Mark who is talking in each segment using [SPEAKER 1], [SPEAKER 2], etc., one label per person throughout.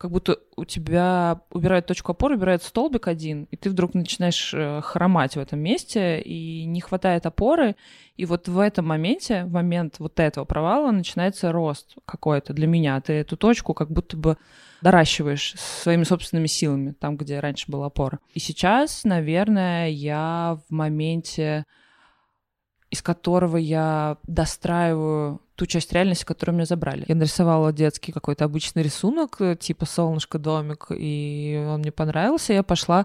[SPEAKER 1] Как будто у тебя убирают точку опоры, убирают столбик один, и ты вдруг начинаешь э, хромать в этом месте, и не хватает опоры. И вот в этом моменте, в момент вот этого провала, начинается рост какой-то для меня. Ты эту точку как будто бы доращиваешь своими собственными силами, там, где раньше была опора. И сейчас, наверное, я в моменте, из которого я достраиваю ту часть реальности, которую меня забрали. Я нарисовала детский какой-то обычный рисунок, э, типа солнышко, домик, и он мне понравился. Я пошла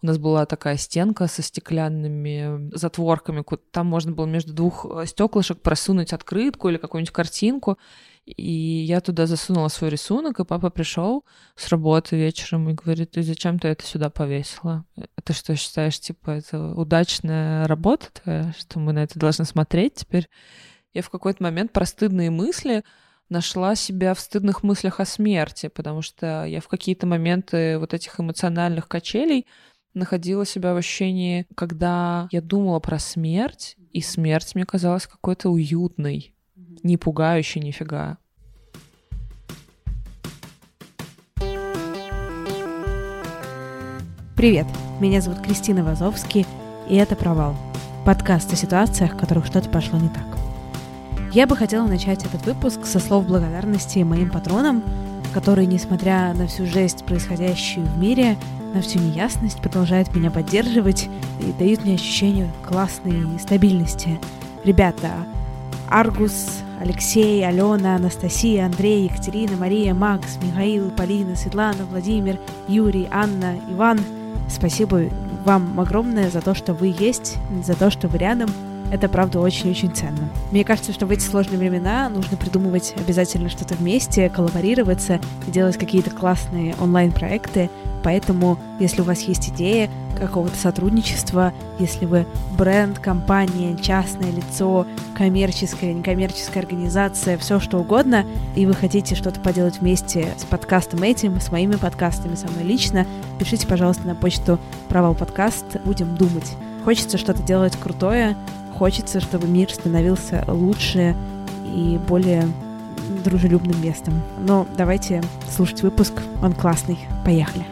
[SPEAKER 1] у нас была такая стенка со стеклянными затворками. Там можно было между двух э, стеклышек просунуть открытку или какую-нибудь картинку. И я туда засунула свой рисунок, и папа пришел с работы вечером и говорит, ты зачем ты это сюда повесила? Ты что считаешь, типа, это удачная работа твоя, что мы на это должны смотреть теперь? Я в какой-то момент про стыдные мысли нашла себя в стыдных мыслях о смерти, потому что я в какие-то моменты вот этих эмоциональных качелей находила себя в ощущении, когда я думала про смерть, и смерть мне казалась какой-то уютной, не пугающей нифига.
[SPEAKER 2] Привет, меня зовут Кристина Вазовский, и это «Провал» — подкаст о ситуациях, в которых что-то пошло не так. Я бы хотела начать этот выпуск со слов благодарности моим патронам, которые, несмотря на всю жесть, происходящую в мире, на всю неясность, продолжают меня поддерживать и дают мне ощущение классной стабильности. Ребята, Аргус, Алексей, Алена, Анастасия, Андрей, Екатерина, Мария, Макс, Михаил, Полина, Светлана, Владимир, Юрий, Анна, Иван. Спасибо вам огромное за то, что вы есть, за то, что вы рядом — это, правда, очень-очень ценно. Мне кажется, что в эти сложные времена нужно придумывать обязательно что-то вместе, коллаборироваться делать какие-то классные онлайн-проекты. Поэтому, если у вас есть идея какого-то сотрудничества, если вы бренд, компания, частное лицо, коммерческая, некоммерческая организация, все что угодно, и вы хотите что-то поделать вместе с подкастом этим, с моими подкастами, со мной лично, пишите, пожалуйста, на почту провал подкаст, будем думать. Хочется что-то делать крутое, хочется, чтобы мир становился лучше и более дружелюбным местом. Но давайте слушать выпуск, он классный. Поехали.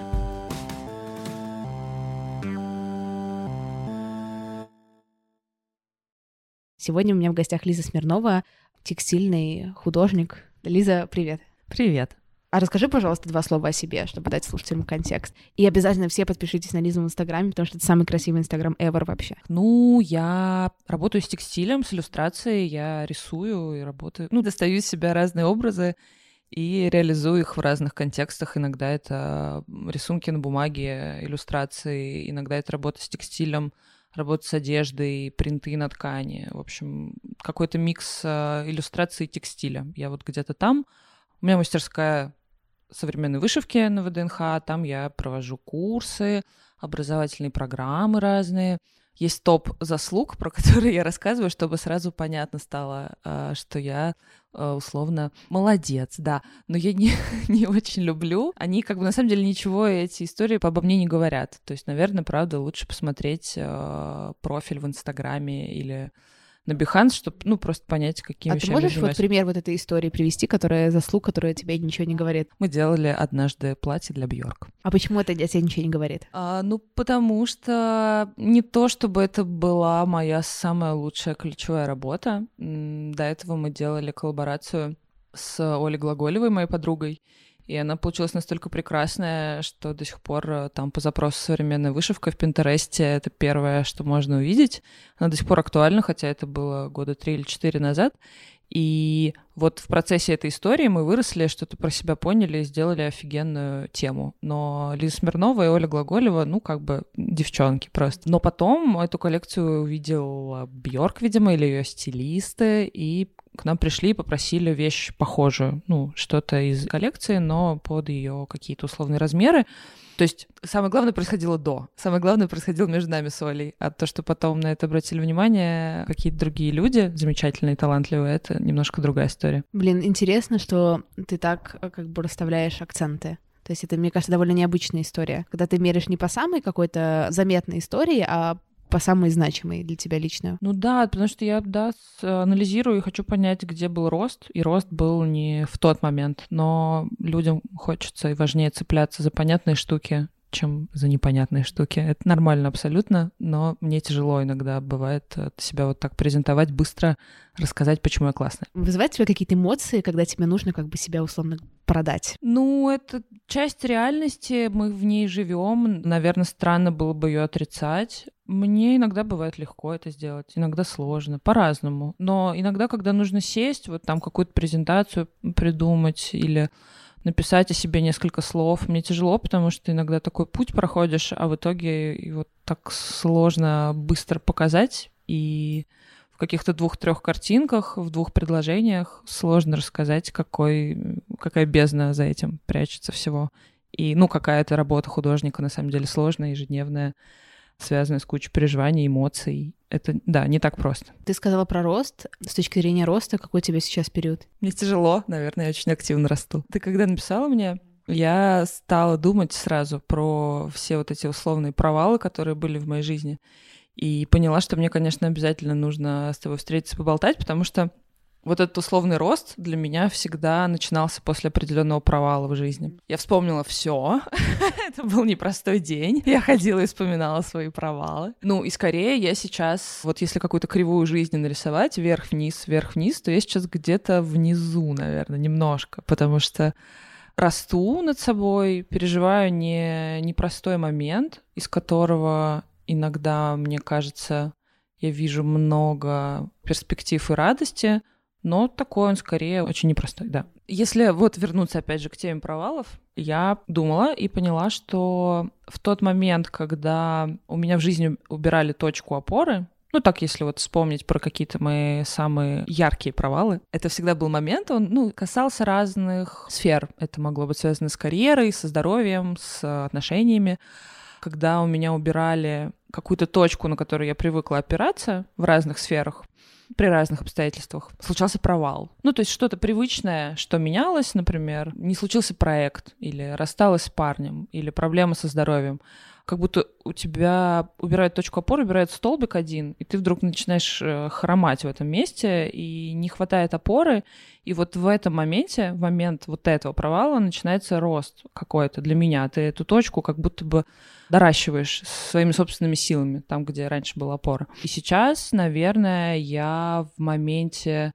[SPEAKER 2] Сегодня у меня в гостях Лиза Смирнова, текстильный художник. Лиза, привет.
[SPEAKER 1] Привет.
[SPEAKER 2] А расскажи, пожалуйста, два слова о себе, чтобы дать слушателям контекст. И обязательно все подпишитесь на Лизу в Инстаграме, потому что это самый красивый Инстаграм ever вообще.
[SPEAKER 1] Ну, я работаю с текстилем, с иллюстрацией, я рисую и работаю. Ну, достаю из себя разные образы и реализую их в разных контекстах. Иногда это рисунки на бумаге, иллюстрации, иногда это работа с текстилем, работа с одеждой, принты на ткани. В общем, какой-то микс э, иллюстрации и текстиля. Я вот где-то там. У меня мастерская современной вышивки на ВДНХ. Там я провожу курсы, образовательные программы разные. Есть топ заслуг, про которые я рассказываю, чтобы сразу понятно стало, а, что я а, условно молодец, да. Но я не, не очень люблю. Они как бы на самом деле ничего, эти истории обо мне не говорят. То есть, наверное, правда, лучше посмотреть э, профиль в Инстаграме или на Behance, чтобы, ну, просто понять, какими
[SPEAKER 2] а ты можешь вот пример вот этой истории привести, которая заслуг, которая тебе ничего не говорит?
[SPEAKER 1] Мы делали однажды платье для Бьорк.
[SPEAKER 2] А почему это тебе ничего не говорит?
[SPEAKER 1] А, ну, потому что не то, чтобы это была моя самая лучшая ключевая работа. До этого мы делали коллаборацию с Олей Глаголевой, моей подругой, и она получилась настолько прекрасная, что до сих пор э, там по запросу современная вышивка в Пинтересте это первое, что можно увидеть. Она до сих пор актуальна, хотя это было года три или четыре назад. И вот в процессе этой истории мы выросли, что-то про себя поняли и сделали офигенную тему. Но Лиза Смирнова и Оля Глаголева, ну, как бы девчонки просто. Но потом эту коллекцию увидел Бьорк, видимо, или ее стилисты, и к нам пришли и попросили вещь похожую, ну, что-то из коллекции, но под ее какие-то условные размеры. То есть самое главное происходило до. Самое главное происходило между нами с Олей. А то, что потом на это обратили внимание какие-то другие люди, замечательные, талантливые, это немножко другая история.
[SPEAKER 2] Блин, интересно, что ты так э, как бы расставляешь акценты. То есть это, мне кажется, довольно необычная история. Когда ты меришь не по самой какой-то заметной истории, а по самой значимой для тебя лично?
[SPEAKER 1] Ну да, потому что я, да, анализирую и хочу понять, где был рост, и рост был не в тот момент, но людям хочется и важнее цепляться за понятные штуки, чем за непонятные штуки. Это нормально абсолютно, но мне тяжело иногда бывает э, себя вот так презентовать, быстро рассказать, почему я классная.
[SPEAKER 2] Вызывает тебя какие-то эмоции, когда тебе нужно как бы себя условно продать?
[SPEAKER 1] Ну, это часть реальности, мы в ней живем. Наверное, странно было бы ее отрицать. Мне иногда бывает легко это сделать, иногда сложно, по-разному. Но иногда, когда нужно сесть, вот там какую-то презентацию придумать или написать о себе несколько слов. Мне тяжело, потому что иногда такой путь проходишь, а в итоге его так сложно быстро показать. И в каких-то двух-трех картинках, в двух предложениях сложно рассказать, какой, какая бездна за этим прячется всего. И, ну, какая это работа художника, на самом деле, сложная, ежедневная связанная с кучей переживаний, эмоций. Это, да, не так просто.
[SPEAKER 2] Ты сказала про рост. С точки зрения роста, какой у тебя сейчас период?
[SPEAKER 1] Мне тяжело, наверное, я очень активно расту. Ты когда написала мне, я стала думать сразу про все вот эти условные провалы, которые были в моей жизни. И поняла, что мне, конечно, обязательно нужно с тобой встретиться, поболтать, потому что вот этот условный рост для меня всегда начинался после определенного провала в жизни. Я вспомнила все. Это был непростой день. Я ходила и вспоминала свои провалы. Ну, и скорее я сейчас, вот если какую-то кривую жизни нарисовать, вверх-вниз, вверх-вниз, то я сейчас где-то внизу, наверное, немножко, потому что расту над собой, переживаю не непростой момент, из которого иногда, мне кажется, я вижу много перспектив и радости, но такой он скорее очень непростой, да. Если вот вернуться опять же к теме провалов, я думала и поняла, что в тот момент, когда у меня в жизни убирали точку опоры, ну, так, если вот вспомнить про какие-то мои самые яркие провалы, это всегда был момент, он, ну, касался разных сфер. Это могло быть связано с карьерой, со здоровьем, с отношениями. Когда у меня убирали какую-то точку, на которую я привыкла опираться в разных сферах, при разных обстоятельствах случался провал. Ну, то есть что-то привычное, что менялось, например, не случился проект, или рассталась с парнем, или проблема со здоровьем. Как будто у тебя убирают точку опоры, убирают столбик один, и ты вдруг начинаешь э, хромать в этом месте, и не хватает опоры. И вот в этом моменте, в момент вот этого провала, начинается рост какой-то для меня. Ты эту точку как будто бы доращиваешь своими собственными силами, там, где раньше была опора. И сейчас, наверное, я в моменте,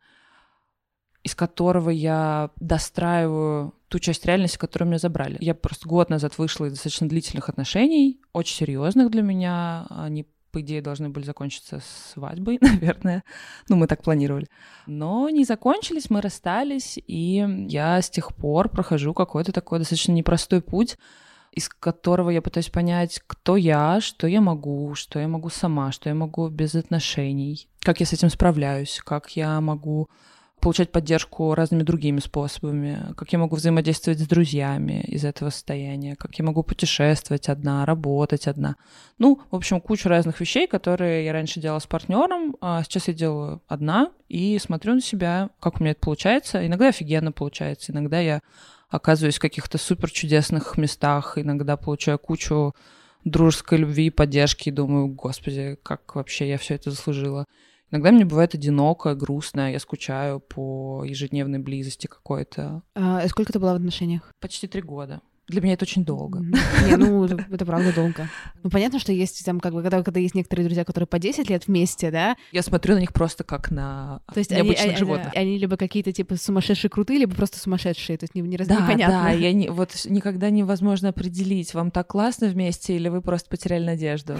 [SPEAKER 1] из которого я достраиваю ту часть реальности, которую меня забрали. Я просто год назад вышла из достаточно длительных отношений, очень серьезных для меня. Они по идее, должны были закончиться свадьбой, наверное. Ну, мы так планировали. Но не закончились, мы расстались, и я с тех пор прохожу какой-то такой достаточно непростой путь из которого я пытаюсь понять, кто я, что я могу, что я могу сама, что я могу без отношений, как я с этим справляюсь, как я могу получать поддержку разными другими способами, как я могу взаимодействовать с друзьями из этого состояния, как я могу путешествовать одна, работать одна. Ну, в общем, куча разных вещей, которые я раньше делала с партнером, а сейчас я делаю одна и смотрю на себя, как у меня это получается. Иногда офигенно получается, иногда я оказываюсь в каких-то супер чудесных местах, иногда получаю кучу дружеской любви и поддержки, и думаю, господи, как вообще я все это заслужила. Иногда мне бывает одиноко, грустно, я скучаю по ежедневной близости какой-то.
[SPEAKER 2] А сколько ты была в отношениях?
[SPEAKER 1] Почти три года. Для меня это очень долго.
[SPEAKER 2] Не, ну, это, правда долго. Ну, понятно, что есть там, как бы, когда, когда есть некоторые друзья, которые по 10 лет вместе, да?
[SPEAKER 1] Я смотрю на них просто как на то есть необычных они, животных.
[SPEAKER 2] Они, они либо какие-то, типа, сумасшедшие крутые, либо просто сумасшедшие, то есть не, не
[SPEAKER 1] да,
[SPEAKER 2] непонятно.
[SPEAKER 1] Да, я не, вот никогда невозможно определить, вам так классно вместе или вы просто потеряли надежду.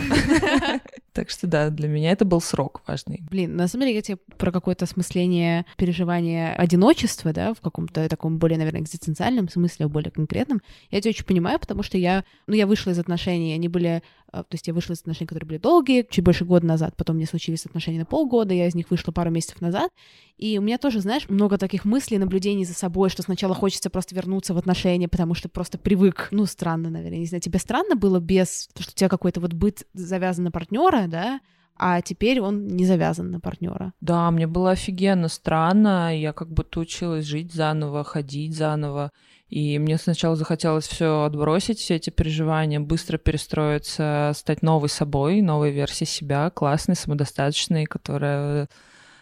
[SPEAKER 1] Так что да, для меня это был срок важный.
[SPEAKER 2] Блин, на самом деле я тебе про какое-то осмысление переживания одиночества, да, в каком-то таком более, наверное, экзистенциальном смысле, более конкретном, я тебя очень понимаю, потому что я, ну, я вышла из отношений, они были то есть я вышла из отношений, которые были долгие, чуть больше года назад, потом мне случились отношения на полгода, я из них вышла пару месяцев назад, и у меня тоже, знаешь, много таких мыслей, наблюдений за собой, что сначала хочется просто вернуться в отношения, потому что просто привык, ну, странно, наверное, не знаю, тебе странно было без, то, что у тебя какой-то вот быт завязан на партнера, да, а теперь он не завязан на партнера.
[SPEAKER 1] Да, мне было офигенно странно, я как будто училась жить заново, ходить заново, и мне сначала захотелось все отбросить, все эти переживания, быстро перестроиться, стать новой собой, новой версией себя, классной, самодостаточной, которая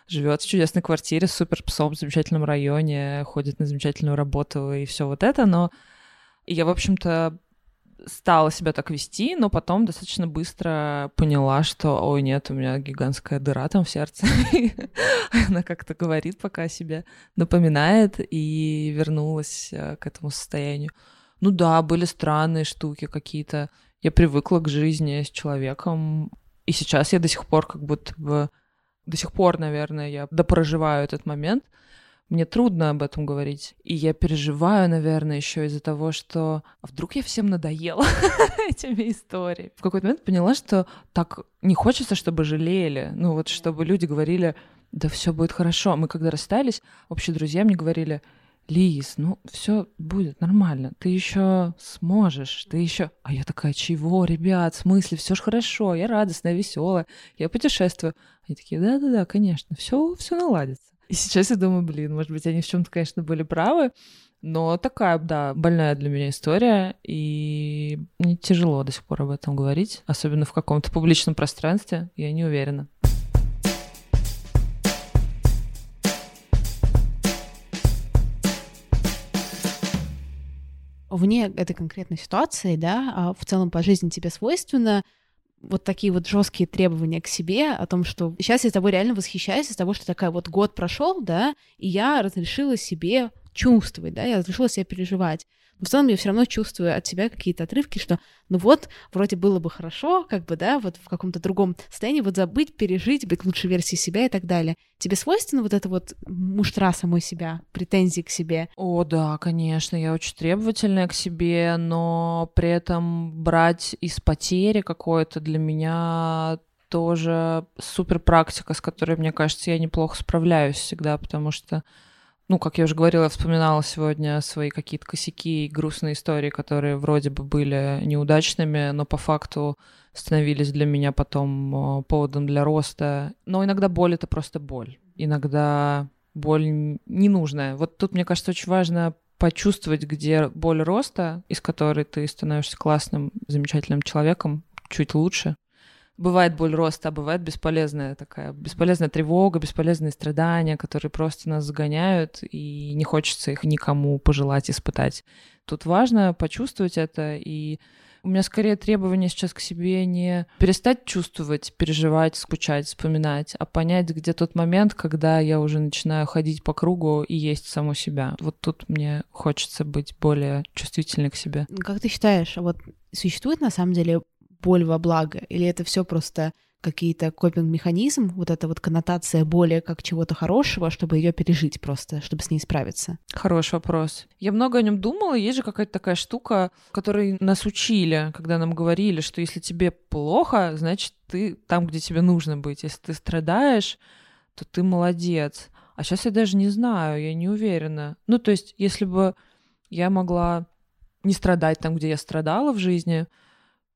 [SPEAKER 1] живет в чудесной квартире с супер псом в замечательном районе, ходит на замечательную работу и все вот это, но я, в общем-то, стала себя так вести, но потом достаточно быстро поняла, что, ой, нет, у меня гигантская дыра там в сердце. Она как-то говорит пока о себе, напоминает, и вернулась э, к этому состоянию. Ну да, были странные штуки какие-то. Я привыкла к жизни с человеком, и сейчас я до сих пор как будто бы... До сих пор, наверное, я допроживаю этот момент — мне трудно об этом говорить. И я переживаю, наверное, еще из-за того, что а вдруг я всем надоела этими историями. В какой-то момент поняла, что так не хочется, чтобы жалели. Ну вот, чтобы люди говорили, да все будет хорошо. Мы когда расстались, общие друзья мне говорили, Лиз, ну все будет нормально, ты еще сможешь, ты еще. А я такая, чего, ребят, в смысле, все ж хорошо, я радостная, веселая, я путешествую. Они такие, да-да-да, конечно, все, все наладится. И сейчас я думаю, блин, может быть, они в чем-то, конечно, были правы, но такая, да, больная для меня история, и мне тяжело до сих пор об этом говорить, особенно в каком-то публичном пространстве, я не уверена.
[SPEAKER 2] Вне этой конкретной ситуации, да, а в целом по жизни тебе свойственно вот такие вот жесткие требования к себе о том, что сейчас я тобой реально восхищаюсь из того, что такая вот год прошел, да, и я разрешила себе чувствовать, да, я разрешила себе переживать. В целом я все равно чувствую от себя какие-то отрывки, что ну вот, вроде было бы хорошо, как бы, да, вот в каком-то другом состоянии вот забыть, пережить, быть лучшей версией себя и так далее. Тебе свойственно вот это вот муштра самой себя, претензии к себе?
[SPEAKER 1] О, да, конечно, я очень требовательная к себе, но при этом брать из потери какое-то для меня тоже супер практика, с которой, мне кажется, я неплохо справляюсь всегда, потому что ну, как я уже говорила, я вспоминала сегодня свои какие-то косяки и грустные истории, которые вроде бы были неудачными, но по факту становились для меня потом поводом для роста. Но иногда боль — это просто боль. Иногда боль ненужная. Вот тут, мне кажется, очень важно почувствовать, где боль роста, из которой ты становишься классным, замечательным человеком, чуть лучше, бывает боль роста, а бывает бесполезная такая, бесполезная тревога, бесполезные страдания, которые просто нас загоняют, и не хочется их никому пожелать испытать. Тут важно почувствовать это, и у меня скорее требование сейчас к себе не перестать чувствовать, переживать, скучать, вспоминать, а понять, где тот момент, когда я уже начинаю ходить по кругу и есть саму себя. Вот тут мне хочется быть более чувствительной к себе.
[SPEAKER 2] Как ты считаешь, вот существует на самом деле боль во благо? Или это все просто какие-то копинг-механизм, вот эта вот коннотация боли как чего-то хорошего, чтобы ее пережить просто, чтобы с ней справиться?
[SPEAKER 1] Хороший вопрос. Я много о нем думала. Есть же какая-то такая штука, которой нас учили, когда нам говорили, что если тебе плохо, значит, ты там, где тебе нужно быть. Если ты страдаешь, то ты молодец. А сейчас я даже не знаю, я не уверена. Ну, то есть, если бы я могла не страдать там, где я страдала в жизни,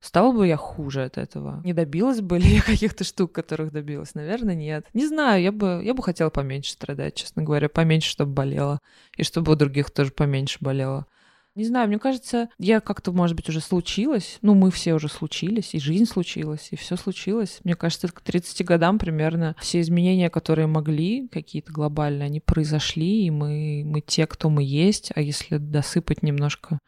[SPEAKER 1] Стала бы я хуже от этого? Не добилась бы ли я каких-то штук, которых добилась? Наверное, нет. Не знаю, я бы, я бы хотела поменьше страдать, честно говоря, поменьше, чтобы болело. И чтобы у других тоже поменьше болело. Не знаю, мне кажется, я как-то, может быть, уже случилась. Ну, мы все уже случились, и жизнь случилась, и все случилось. Мне кажется, к 30 годам примерно все изменения, которые могли, какие-то глобальные, они произошли, и мы, мы те, кто мы есть. А если досыпать немножко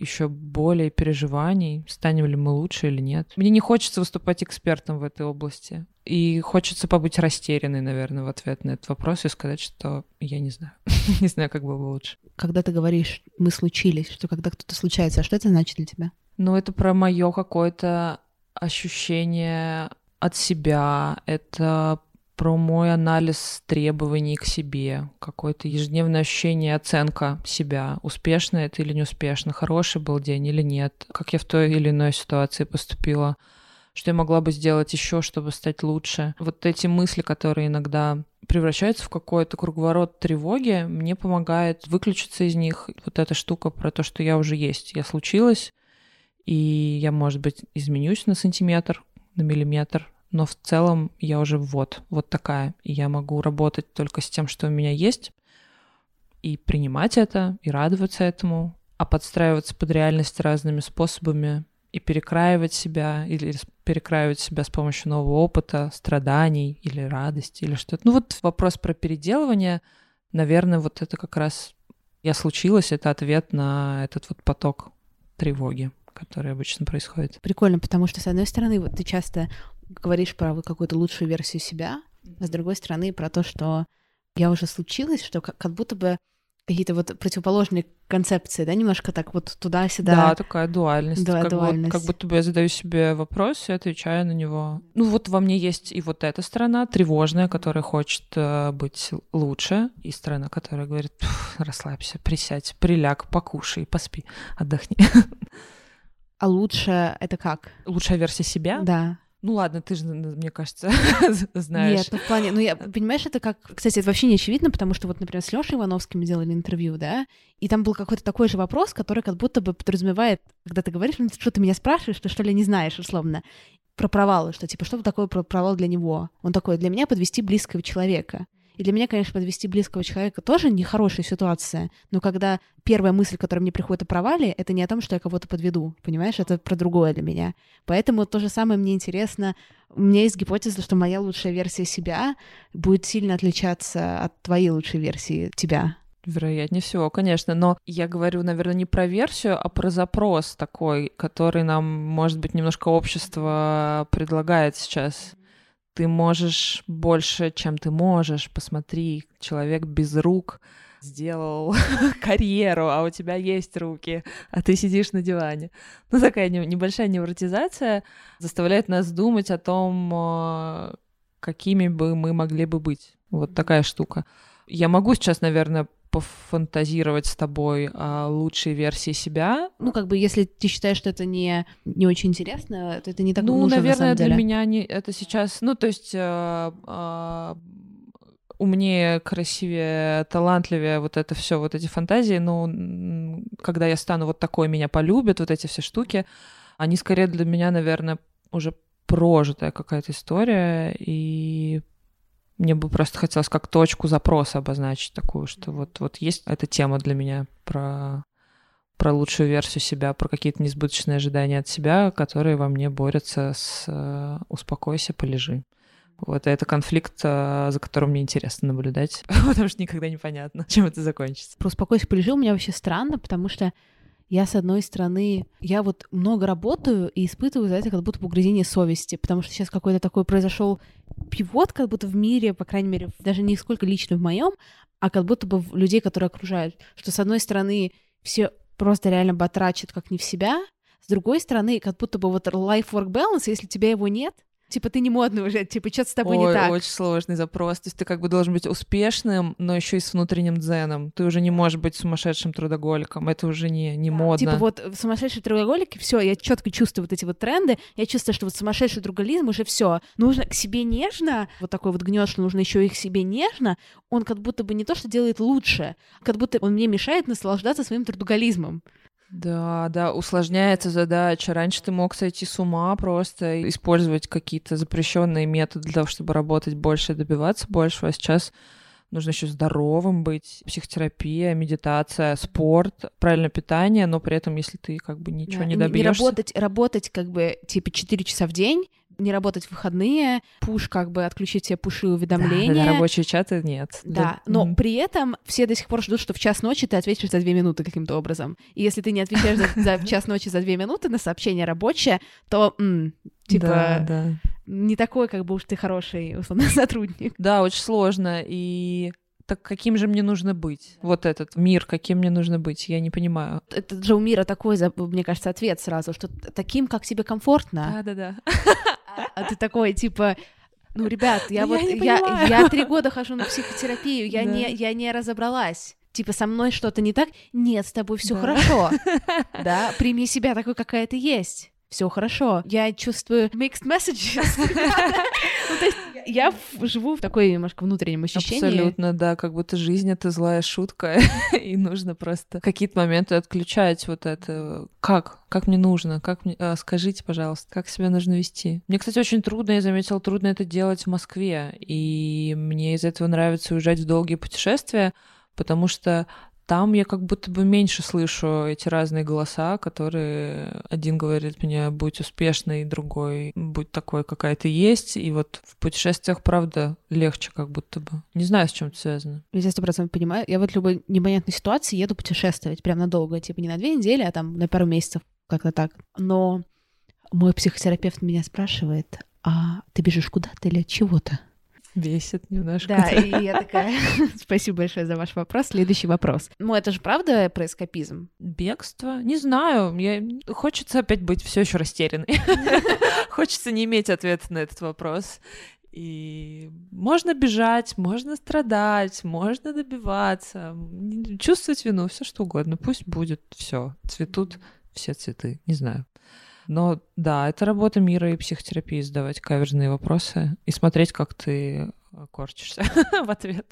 [SPEAKER 1] еще более переживаний, станем ли мы лучше или нет. Мне не хочется выступать экспертом в этой области. И хочется побыть растерянной, наверное, в ответ на этот вопрос и сказать, что я не знаю. не знаю, как было бы лучше.
[SPEAKER 2] Когда ты говоришь «мы случились», что когда кто-то случается, а что это значит для тебя?
[SPEAKER 1] Ну, это про мое какое-то ощущение от себя, это про мой анализ требований к себе, какое-то ежедневное ощущение, оценка себя, успешно это или неуспешно, хороший был день или нет, как я в той или иной ситуации поступила, что я могла бы сделать еще, чтобы стать лучше. Вот эти мысли, которые иногда превращаются в какой-то круговорот тревоги, мне помогает выключиться из них. Вот эта штука про то, что я уже есть, я случилась, и я, может быть, изменюсь на сантиметр, на миллиметр, но в целом я уже вот, вот такая, и я могу работать только с тем, что у меня есть, и принимать это, и радоваться этому, а подстраиваться под реальность разными способами и перекраивать себя или перекраивать себя с помощью нового опыта, страданий или радости или что-то. Ну вот вопрос про переделывание, наверное, вот это как раз я случилась, это ответ на этот вот поток тревоги, который обычно происходит.
[SPEAKER 2] Прикольно, потому что, с одной стороны, вот ты часто говоришь про какую-то лучшую версию себя, а с другой стороны, про то, что я уже случилась, что как, как будто бы какие-то вот противоположные концепции, да, немножко так вот туда-сюда.
[SPEAKER 1] Да, такая дуальность.
[SPEAKER 2] Да,
[SPEAKER 1] как,
[SPEAKER 2] дуальность.
[SPEAKER 1] Вот, как будто бы я задаю себе вопрос и отвечаю на него. Ну вот во мне есть и вот эта сторона тревожная, которая хочет э, быть лучше, и сторона, которая говорит, расслабься, присядь, приляг, покушай, поспи, отдохни.
[SPEAKER 2] А лучше это как?
[SPEAKER 1] Лучшая версия себя?
[SPEAKER 2] Да.
[SPEAKER 1] Ну ладно, ты же, мне кажется, знаешь.
[SPEAKER 2] Нет, ну в плане, ну я, понимаешь, это как, кстати, это вообще не очевидно, потому что вот, например, с Лешей Ивановским делали интервью, да, и там был какой-то такой же вопрос, который как будто бы подразумевает, когда ты говоришь, ну что ты меня спрашиваешь, ты что ли не знаешь, условно, про провалы, что типа, что такое провал для него? Он такой, для меня подвести близкого человека. И для меня, конечно, подвести близкого человека тоже нехорошая ситуация. Но когда первая мысль, которая мне приходит о провале, это не о том, что я кого-то подведу, понимаешь? Это про другое для меня. Поэтому то же самое мне интересно. У меня есть гипотеза, что моя лучшая версия себя будет сильно отличаться от твоей лучшей версии тебя.
[SPEAKER 1] Вероятнее всего, конечно. Но я говорю, наверное, не про версию, а про запрос такой, который нам, может быть, немножко общество предлагает сейчас ты можешь больше, чем ты можешь. Посмотри, человек без рук сделал карьеру, а у тебя есть руки, а ты сидишь на диване. Ну, такая небольшая невротизация заставляет нас думать о том, э, какими бы мы могли бы быть. Вот такая штука. Я могу сейчас, наверное, пофантазировать с тобой о лучшей версии себя.
[SPEAKER 2] Ну, как бы, если ты считаешь, что это не, не очень интересно, то это не так
[SPEAKER 1] Ну,
[SPEAKER 2] нужно,
[SPEAKER 1] наверное,
[SPEAKER 2] на самом
[SPEAKER 1] для
[SPEAKER 2] деле.
[SPEAKER 1] меня не, это сейчас... Ну, то есть... Э, э, умнее, красивее, талантливее, вот это все, вот эти фантазии, ну, когда я стану вот такой, меня полюбят, вот эти все штуки, они скорее для меня, наверное, уже прожитая какая-то история, и мне бы просто хотелось как точку запроса обозначить такую, что вот, вот есть эта тема для меня про, про лучшую версию себя, про какие-то несбыточные ожидания от себя, которые во мне борются с э, «успокойся, полежи». Вот это конфликт, э, за которым мне интересно наблюдать, потому что никогда непонятно, чем это закончится.
[SPEAKER 2] Про «Успокойся, полежи» у меня вообще странно, потому что я, с одной стороны, я вот много работаю и испытываю за это как будто угрызение совести, потому что сейчас какой-то такой произошел пивот, как будто в мире, по крайней мере, даже не сколько лично в моем, а как будто бы в людей, которые окружают. Что, с одной стороны, все просто реально батрачат как не в себя, с другой стороны, как будто бы вот life-work balance, если тебя его нет, типа ты не модный уже, типа что-то с тобой
[SPEAKER 1] Ой,
[SPEAKER 2] не так.
[SPEAKER 1] очень сложный запрос. То есть ты как бы должен быть успешным, но еще и с внутренним дзеном. Ты уже не можешь быть сумасшедшим трудоголиком. Это уже не, не модно.
[SPEAKER 2] Типа вот в сумасшедшие трудоголики, все, я четко чувствую вот эти вот тренды, я чувствую, что вот сумасшедший друголизм уже все. Нужно к себе нежно, вот такой вот гнет, что нужно еще и к себе нежно, он как будто бы не то, что делает лучше, а как будто он мне мешает наслаждаться своим трудоголизмом.
[SPEAKER 1] Да, да, усложняется задача. Раньше ты мог сойти с ума просто, использовать какие-то запрещенные методы для того, чтобы работать больше, добиваться большего. А сейчас нужно еще здоровым быть. Психотерапия, медитация, спорт, правильное питание, но при этом, если ты как бы ничего
[SPEAKER 2] Да,
[SPEAKER 1] не
[SPEAKER 2] и
[SPEAKER 1] добьешься.
[SPEAKER 2] Не работать, работать как бы типа 4 часа в день, не работать в выходные, пуш как бы отключить все пуши
[SPEAKER 1] Да,
[SPEAKER 2] уведомления.
[SPEAKER 1] да, рабочие чаты нет.
[SPEAKER 2] Да, но
[SPEAKER 1] м.
[SPEAKER 2] при этом все до сих пор ждут, что в час ночи ты ответишь за две минуты каким-то образом. И если ты не отвечаешь за, за в час ночи за две минуты на сообщение рабочее, то м, типа
[SPEAKER 1] Да, да.
[SPEAKER 2] не такой, как бы уж ты хороший условно сотрудник.
[SPEAKER 1] Да, очень сложно. И так каким же мне нужно быть? Вот этот мир, каким мне нужно быть? Я не понимаю.
[SPEAKER 2] Это же у мира такой, мне кажется, ответ сразу, что таким, как тебе комфортно.
[SPEAKER 1] Да-да-да.
[SPEAKER 2] А ты такой, типа, Ну, ребят, я,
[SPEAKER 1] Я
[SPEAKER 2] вот я, я три года хожу на психотерапию, я не я не разобралась. Типа со мной что-то не так? Нет, с тобой все
[SPEAKER 1] Да.
[SPEAKER 2] хорошо. Да, прими себя такой, какая ты есть. Все хорошо. Я чувствую mixed messages. Ну, то есть Я в- живу в такой немножко внутреннем ощущении.
[SPEAKER 1] Абсолютно, да, как будто жизнь — это злая шутка, и нужно просто какие-то моменты отключать вот это. Как? Как мне нужно? Как мне... а, Скажите, пожалуйста, как себя нужно вести? Мне, кстати, очень трудно, я заметила, трудно это делать в Москве, и мне из этого нравится уезжать в долгие путешествия, потому что там я как будто бы меньше слышу эти разные голоса, которые один говорит мне «будь успешной», другой «будь такой, какая ты есть». И вот в путешествиях, правда, легче как будто бы. Не знаю, с чем это связано.
[SPEAKER 2] Я сто процентов понимаю. Я вот в любой непонятной ситуации еду путешествовать прям надолго, типа не на две недели, а там на пару месяцев, как-то так. Но мой психотерапевт меня спрашивает, а ты бежишь куда-то или от чего-то?
[SPEAKER 1] Бесит немножко.
[SPEAKER 2] Да, и я такая, спасибо большое за ваш вопрос. Следующий вопрос. Ну, это же правда про эскапизм?
[SPEAKER 1] Бегство? Не знаю. Я... Хочется опять быть все еще растерянной. Хочется не иметь ответа на этот вопрос. И можно бежать, можно страдать, можно добиваться, чувствовать вину, все что угодно. Пусть будет все. Цветут все цветы. Не знаю. Но да, это работа мира и психотерапии задавать каверзные вопросы и смотреть, как ты э, корчишься в ответ.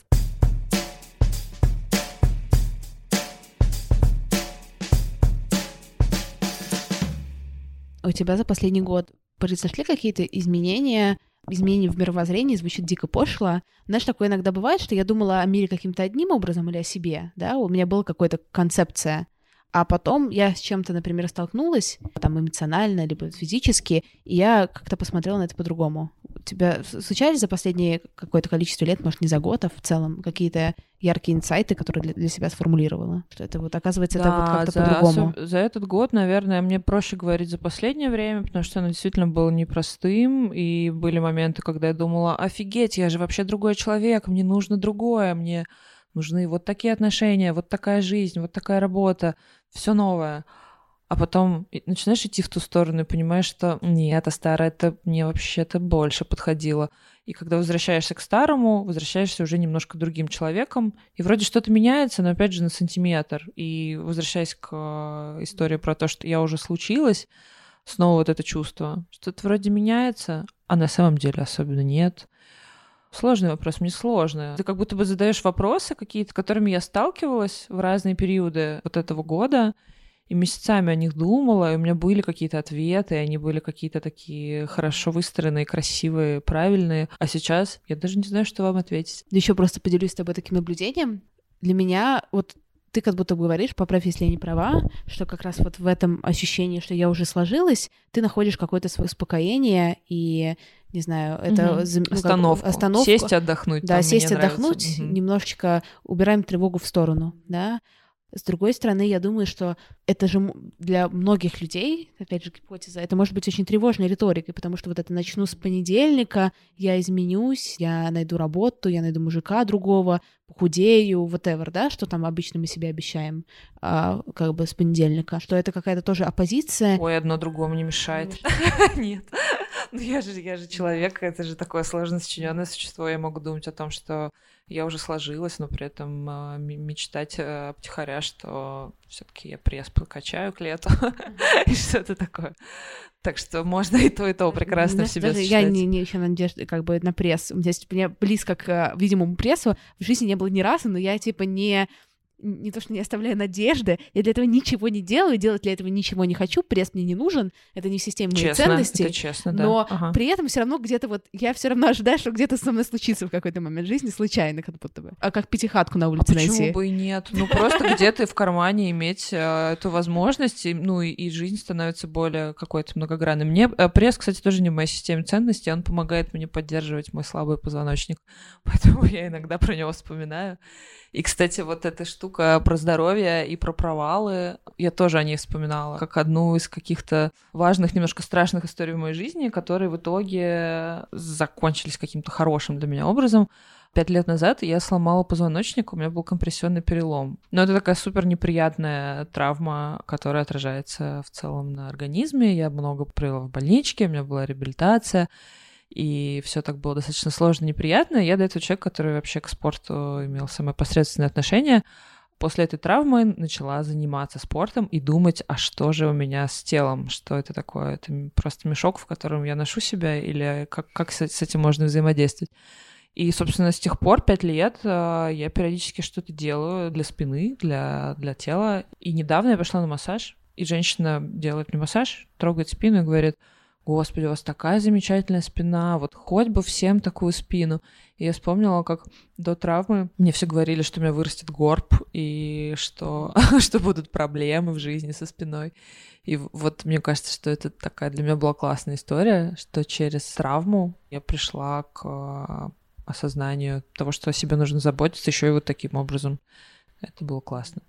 [SPEAKER 2] У тебя за последний год произошли какие-то изменения, изменения в мировоззрении, звучит дико пошло. Знаешь, такое иногда бывает, что я думала о мире каким-то одним образом или о себе, да, у меня была какая-то концепция, а потом я с чем-то, например, столкнулась, там, эмоционально, либо физически, и я как-то посмотрела на это по-другому. У тебя случались за последнее какое-то количество лет, может, не за год, а в целом, какие-то яркие инсайты, которые для, для себя сформулировала? Что это вот, оказывается, это вот
[SPEAKER 1] Да,
[SPEAKER 2] как-то
[SPEAKER 1] за,
[SPEAKER 2] по-другому.
[SPEAKER 1] особ- за этот год, наверное, мне проще говорить за последнее время, потому что оно действительно было непростым, и были моменты, когда я думала, офигеть, я же вообще другой человек, мне нужно другое, мне нужны вот такие отношения, вот такая жизнь, вот такая работа, все новое. А потом начинаешь идти в ту сторону и понимаешь, что нет, а старое это мне вообще-то больше подходило. И когда возвращаешься к старому, возвращаешься уже немножко другим человеком, и вроде что-то меняется, но опять же на сантиметр. И возвращаясь к э, истории про то, что я уже случилась, снова вот это чувство, что-то вроде меняется, а на самом деле особенно нет. Сложный вопрос, мне сложно. Ты как будто бы задаешь вопросы какие-то, которыми я сталкивалась в разные периоды вот этого года, и месяцами о них думала, и у меня были какие-то ответы, и они были какие-то такие хорошо выстроенные, красивые, правильные. А сейчас я даже не знаю, что вам ответить.
[SPEAKER 2] Еще просто поделюсь с тобой таким наблюдением. Для меня вот ты как будто бы говоришь, поправь, если я не права, что как раз вот в этом ощущении, что я уже сложилась, ты находишь какое-то свое успокоение и, не знаю, это ну, как-
[SPEAKER 1] остановку.
[SPEAKER 2] остановку.
[SPEAKER 1] Сесть отдохнуть.
[SPEAKER 2] Да, сесть
[SPEAKER 1] нравится.
[SPEAKER 2] отдохнуть,
[SPEAKER 1] Мгм.
[SPEAKER 2] немножечко убираем тревогу в сторону, да. С другой стороны, я думаю, что это же для многих людей, опять же, гипотеза, это может быть очень тревожной риторикой, потому что вот это начну с понедельника, я изменюсь, я найду работу, я найду мужика другого, похудею, whatever, да, что там обычно мы себе обещаем, а, как бы с понедельника, что это какая-то тоже оппозиция.
[SPEAKER 1] Ой, одно другому не мешает. Нет. Ну я же, я же человек, это же такое сложно сочиненное существо. Я могу думать о том, что я уже сложилась, но при этом а, м- мечтать э, втихаря, что все-таки я пресс покачаю к лету и что-то такое. Так что можно и то, и то прекрасно в себе
[SPEAKER 2] я не, не еще надежды как бы на пресс. У меня близко к э, видимому прессу в жизни не было ни разу, но я типа не не то, что не оставляю надежды, я для этого ничего не делаю, делать для этого ничего не хочу, пресс мне не нужен, это не в системе моих
[SPEAKER 1] Честно,
[SPEAKER 2] ценностей.
[SPEAKER 1] это честно, да.
[SPEAKER 2] Но
[SPEAKER 1] Ага.
[SPEAKER 2] при этом все равно где-то вот я все равно ожидаю, что где-то со мной случится в какой-то момент жизни случайно, как будто бы. А как пятихатку на
[SPEAKER 1] А
[SPEAKER 2] улице
[SPEAKER 1] почему
[SPEAKER 2] найти.
[SPEAKER 1] бы и нет? Ну, просто где-то в кармане иметь э, эту возможность, ну, и, и жизнь становится более какой-то многогранной. Мне э, пресс, кстати, тоже не в моей системе ценностей, он помогает мне поддерживать мой слабый позвоночник, поэтому я иногда про него вспоминаю. И, кстати, вот эта штука про здоровье и про провалы, я тоже о ней вспоминала, как одну из каких-то важных, немножко страшных историй в моей жизни, которые в итоге закончились каким-то хорошим для меня образом. Пять лет назад я сломала позвоночник, у меня был компрессионный перелом. Но это такая супер неприятная травма, которая отражается в целом на организме. Я много провела в больничке, у меня была реабилитация. и все так было достаточно сложно, неприятно. Я до этого человек, который вообще к спорту имел самое посредственное отношение, после этой травмы начала заниматься спортом и думать, а что же у меня с телом, что это такое, это просто мешок, в котором я ношу себя, или как, как с, с этим можно взаимодействовать. И, собственно, с тех пор, пять лет, э, я периодически что-то делаю для спины, для, для тела. И недавно я пошла на массаж, и женщина делает мне массаж, трогает спину и говорит, господи, у вас такая замечательная спина, вот хоть бы всем такую спину. И я вспомнила, как до травмы мне все говорили, что у меня вырастет горб, и что, что будут проблемы в жизни со спиной. И вот мне кажется, что это такая для меня была классная история, что через травму я пришла к а, осознанию того, что о себе нужно заботиться еще и вот таким образом. Это было классно.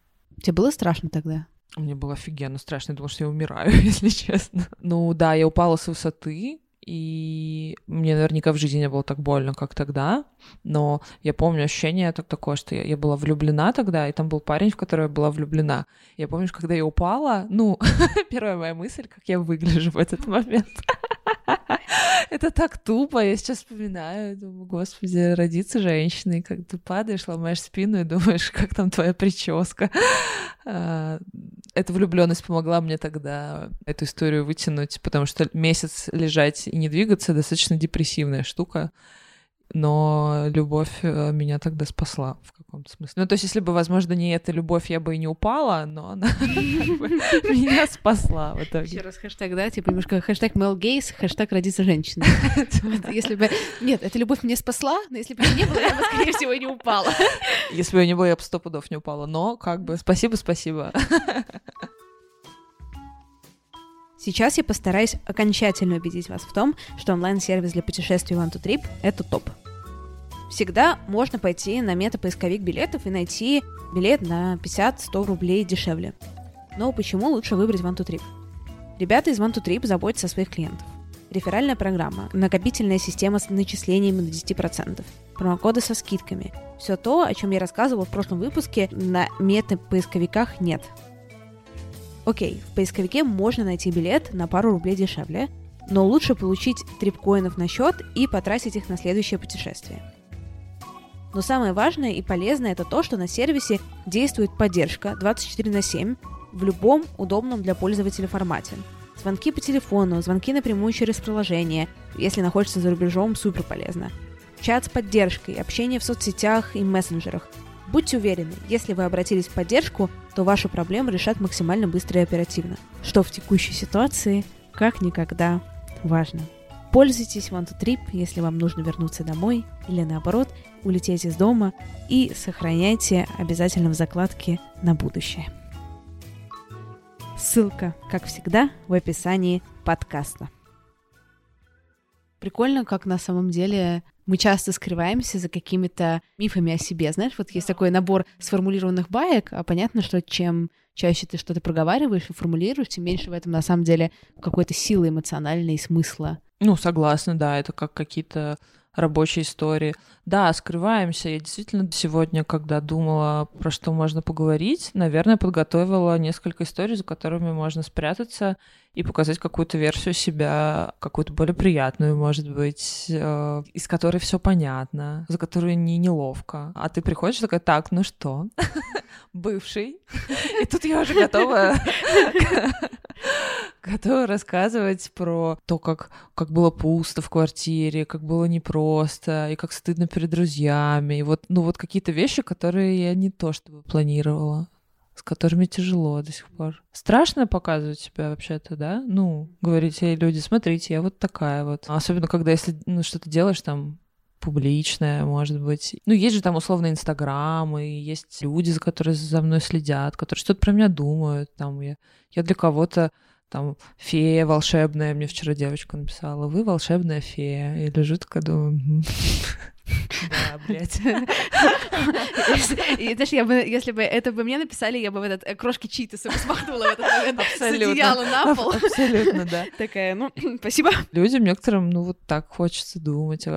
[SPEAKER 2] Тебе было страшно тогда?
[SPEAKER 1] Мне было офигенно страшно, я думала, что я умираю, если честно. Ну да, я упала с высоты, и мне наверняка в жизни не было так больно, как тогда, но я помню ощущение так такое, что я, я была влюблена тогда, и там был парень, в которого я была влюблена. Я помню, когда я упала, ну, первая моя мысль, как я выгляжу в этот момент. Это так тупо, я сейчас вспоминаю, думаю, господи, родиться женщиной, как ты падаешь, ломаешь спину и думаешь, как там твоя прическа. А, эта влюбленность помогла мне тогда эту историю вытянуть, потому что месяц лежать и не двигаться достаточно депрессивная штука но любовь э, меня тогда спасла в каком-то смысле. Ну, то есть, если бы, возможно, не эта любовь, я бы и не упала, но она меня спасла в итоге.
[SPEAKER 2] Еще раз хэштег, да, типа немножко хэштег Мел Гейс, хэштег родиться женщиной. Если бы... Нет, эта любовь меня спасла, но если бы ее не было, я бы, скорее всего, не упала.
[SPEAKER 1] Если бы ее не было, я бы сто пудов не упала. Но, как бы, спасибо, спасибо.
[SPEAKER 2] Сейчас я постараюсь окончательно убедить вас в том, что онлайн-сервис для путешествий One to Trip — это топ. Всегда можно пойти на мета-поисковик билетов и найти билет на 50-100 рублей дешевле. Но почему лучше выбрать One to Trip? Ребята из One to Trip заботятся о своих клиентов. Реферальная программа, накопительная система с начислениями на 10%, промокоды со скидками. Все то, о чем я рассказывала в прошлом выпуске, на мета-поисковиках нет — Окей, в поисковике можно найти билет на пару рублей дешевле, но лучше получить трипкоинов на счет и потратить их на следующее путешествие. Но самое важное и полезное это то, что на сервисе действует поддержка 24 на 7 в любом удобном для пользователя формате. Звонки по телефону, звонки напрямую через приложение, если находишься за рубежом, супер полезно. Чат с поддержкой, общение в соцсетях и мессенджерах. Будьте уверены, если вы обратились в поддержку, то вашу проблему решат максимально быстро и оперативно, что в текущей ситуации как никогда важно. Пользуйтесь One to Trip, если вам нужно вернуться домой или наоборот улететь из дома и сохраняйте обязательно в закладке на будущее. Ссылка, как всегда, в описании подкаста. Прикольно, как на самом деле мы часто скрываемся за какими-то мифами о себе. Знаешь, вот есть такой набор сформулированных баек, а понятно, что чем чаще ты что-то проговариваешь и формулируешь, тем меньше в этом на самом деле какой-то силы эмоциональной и смысла.
[SPEAKER 1] Ну, согласна, да, это как какие-то рабочей истории. Да, скрываемся. Я действительно сегодня, когда думала, про что можно поговорить, наверное, подготовила несколько историй, за которыми можно спрятаться и показать какую-то версию себя, какую-то более приятную, может быть, э, из которой все понятно, за которую не неловко. А ты приходишь такая, так, ну что, бывший, и тут я уже готова готова рассказывать про то, как, как было пусто в квартире, как было непросто, и как стыдно перед друзьями. И вот, ну, вот какие-то вещи, которые я не то чтобы планировала с которыми тяжело до сих пор. Страшно показывать себя вообще-то, да? Ну, говорить, люди, смотрите, я вот такая вот. Особенно, когда если ну, что-то делаешь там публичное, может быть. Ну, есть же там условно Инстаграм, и есть люди, за которые за мной следят, которые что-то про меня думают. Там я, я для кого-то там фея волшебная, мне вчера девочка написала, вы волшебная фея. Я лежу такая, думаю, да, блядь.
[SPEAKER 2] И, знаешь, я бы, если бы это бы мне написали, я бы в этот э, крошки читаса смахнула в этот момент с одеяла на пол.
[SPEAKER 1] Абсолютно, да.
[SPEAKER 2] Такая, ну, спасибо.
[SPEAKER 1] Людям некоторым, ну, вот так хочется думать.